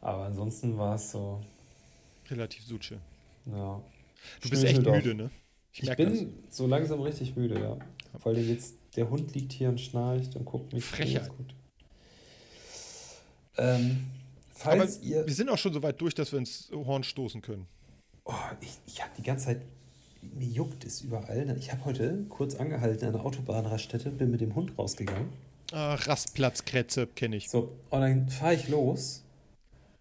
Aber ansonsten war es so. Relativ Suche. Ja. Du bist echt müde, ne? Ich, ich bin das. so langsam richtig müde, ja. Vor allem jetzt, der Hund liegt hier und schnarcht und guckt mich. Frechheit. Gut. Ähm, falls Aber ihr. Wir sind auch schon so weit durch, dass wir ins Horn stoßen können. Oh, ich, ich habe die ganze Zeit mir juckt es überall. Ich habe heute kurz angehalten an der Autobahnraststätte, bin mit dem Hund rausgegangen. Ah, Rastplatzkrätze kenne ich. So, und dann fahre ich los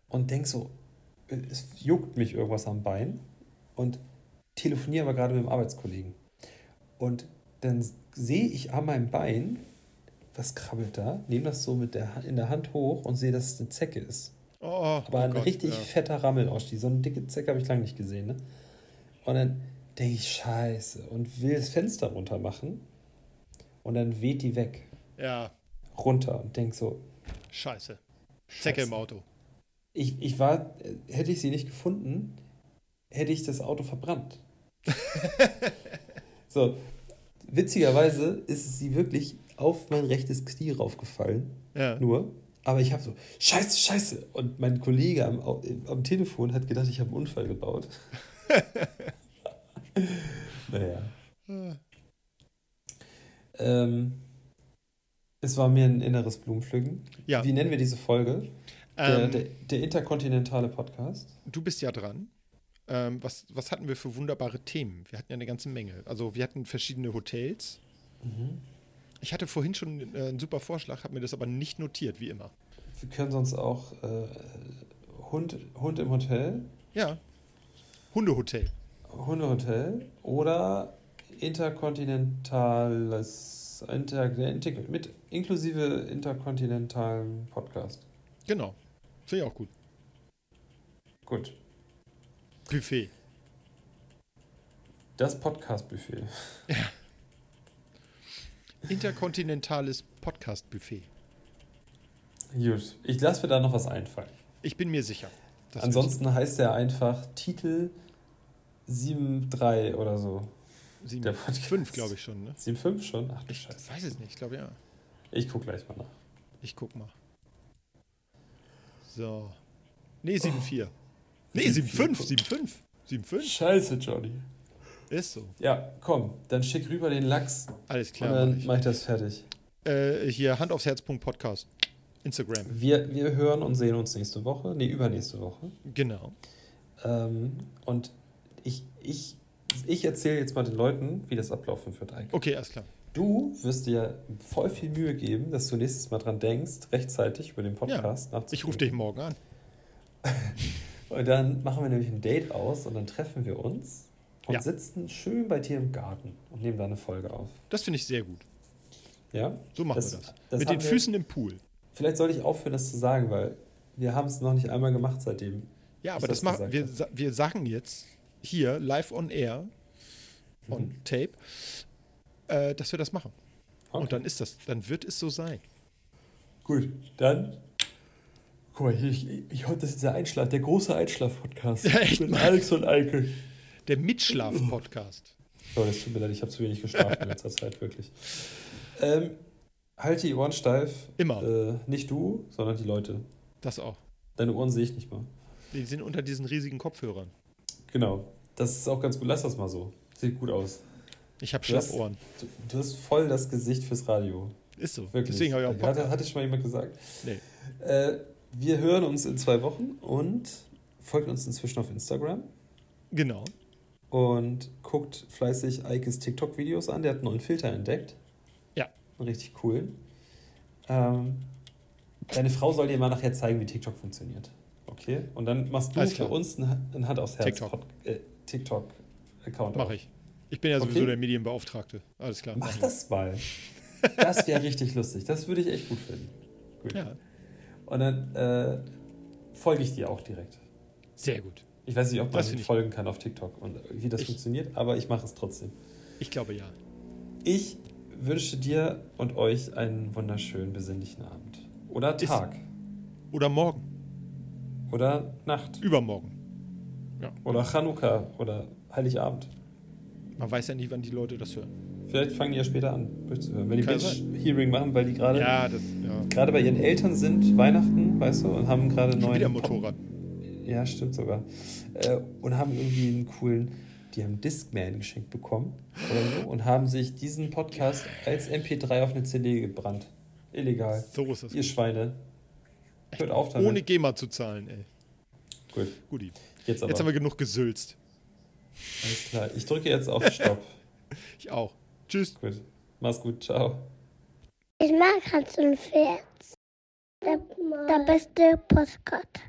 und denke so, es juckt mich irgendwas am Bein und telefoniere aber gerade mit dem Arbeitskollegen. Und dann sehe ich an meinem Bein, was krabbelt da, nehme das so mit der, in der Hand hoch und sehe, dass es eine Zecke ist. Oh, aber oh ein Gott, richtig ja. fetter Rammel ausstieg. So eine dicke Zecke habe ich lange nicht gesehen. Ne? Und dann denke ich, scheiße, und will das Fenster runter machen und dann weht die weg. Ja. Runter und denk so, scheiße. Zecke im Auto. Ich, ich war, hätte ich sie nicht gefunden, hätte ich das Auto verbrannt. so, witzigerweise ist sie wirklich auf mein rechtes Knie raufgefallen. Ja. Nur. Aber ich habe so, scheiße, scheiße. Und mein Kollege am, am Telefon hat gedacht, ich habe einen Unfall gebaut. naja. ähm, es war mir ein inneres Blumenpflücken. Ja. Wie nennen wir diese Folge? Der, ähm, der, der, interkontinentale Podcast. Du bist ja dran. Ähm, was, was hatten wir für wunderbare Themen? Wir hatten ja eine ganze Menge. Also wir hatten verschiedene Hotels. Mhm. Ich hatte vorhin schon äh, einen super Vorschlag, habe mir das aber nicht notiert, wie immer. Wir können sonst auch äh, Hund, Hund im Hotel. Ja. Hundehotel. Hundehotel oder interkontinentales inter, mit inklusive interkontinentalen Podcast. Genau. Finde ich auch gut. Gut. Buffet. Das Podcast-Buffet. Ja. Interkontinentales Podcast-Buffet. Gut, ich lasse mir da noch was einfallen. Ich bin mir sicher. Ansonsten heißt er einfach Titel 7.3 oder so. 7.5 glaube ich schon, ne? 7.5 schon? Ach du ich Scheiße. weiß es nicht, ich glaube ja. Ich gucke gleich mal nach. Ich guck mal. So. Nee, 7.4. Oh. Nee, 7.5, 7.5. 7.5. Scheiße, Johnny. Ist so. Ja, komm, dann schick rüber den Lachs. Alles klar. Und dann mach ich, mach ich das fertig. Äh, hier, Hand aufs Herz. Podcast. Instagram. Wir, wir hören und sehen uns nächste Woche. Nee, übernächste Woche. Genau. Ähm, und ich, ich, ich erzähle jetzt mal den Leuten, wie das ablaufen wird eigentlich. Okay, alles klar. Du wirst dir voll viel Mühe geben, dass du nächstes Mal dran denkst, rechtzeitig über den Podcast ja, Ich rufe dich morgen an. und dann machen wir nämlich ein Date aus und dann treffen wir uns und ja. sitzen schön bei dir im Garten und nehmen da eine Folge auf. Das finde ich sehr gut. Ja? So machen das, wir das. das Mit den Füßen wir, im Pool. Vielleicht sollte ich aufhören, das zu sagen, weil wir haben es noch nicht einmal gemacht seitdem. Ja, aber das, das machen wir, wir sagen jetzt hier live on air, on mhm. tape, äh, dass wir das machen. Okay. Und dann ist das, dann wird es so sein. Gut, dann. Guck mal, ich, ich, ich das ist der Einschlaf, der große Einschlaf-Podcast. Ja, echt mit Alex und Eike. Der Mitschlaf-Podcast. Oh, das tut mir leid, ich habe zu wenig geschlafen in letzter Zeit, wirklich. Ähm, halte die Ohren steif. Immer. Äh, nicht du, sondern die Leute. Das auch. Deine Ohren sehe ich nicht mal. Die sind unter diesen riesigen Kopfhörern. Genau. Das ist auch ganz gut. Lass das mal so. Sieht gut aus. Ich habe Schlappohren. Du, du, hast voll das Gesicht fürs Radio. Ist so. Wirklich. Deswegen habe ich auch Bock. Hatte, hatte schon mal jemand gesagt. Nee. Äh, wir hören uns in zwei Wochen und folgt uns inzwischen auf Instagram. Genau und guckt fleißig Eikes TikTok-Videos an. Der hat einen neuen Filter entdeckt. Ja. Richtig cool. Ähm, deine Frau soll dir mal nachher zeigen, wie TikTok funktioniert. Okay? Und dann machst du für uns ein Hand aufs Herz TikTok-Account. TikTok Mach ich. Ich bin ja sowieso okay. der Medienbeauftragte. Alles klar. Mach das mal. Das wäre richtig lustig. Das würde ich echt gut finden. Gut. Ja. Und dann äh, folge ich dir auch direkt. Sehr gut. Ich weiß nicht, ob man folgen kann auf TikTok und wie das ich, funktioniert, aber ich mache es trotzdem. Ich glaube ja. Ich wünsche dir und euch einen wunderschönen, besinnlichen Abend. Oder Tag. Ist, oder morgen. Oder Nacht. Übermorgen. Ja. Oder Chanukka oder Heiligabend. Man weiß ja nicht, wann die Leute das hören. Vielleicht fangen die ja später an, durchzuhören. Wenn die Binge-Hearing machen, weil die gerade ja, ja. gerade bei ihren Eltern sind, Weihnachten, weißt du, und haben gerade neuen. Wieder Motorrad. Ja, stimmt sogar. Äh, und haben irgendwie einen coolen, die haben Discman geschenkt bekommen oder so und haben sich diesen Podcast als MP3 auf eine CD gebrannt. Illegal. So ist das. Ihr Schweine. Hört auf damit. Ohne GEMA zu zahlen, ey. Gut. Guti. Jetzt, aber. jetzt haben wir genug gesülzt. Alles klar. Ich drücke jetzt auf Stopp. ich auch. Tschüss. Gut. Mach's gut. Ciao. Ich mag Hans und Pferd. Der, der beste Postkarte.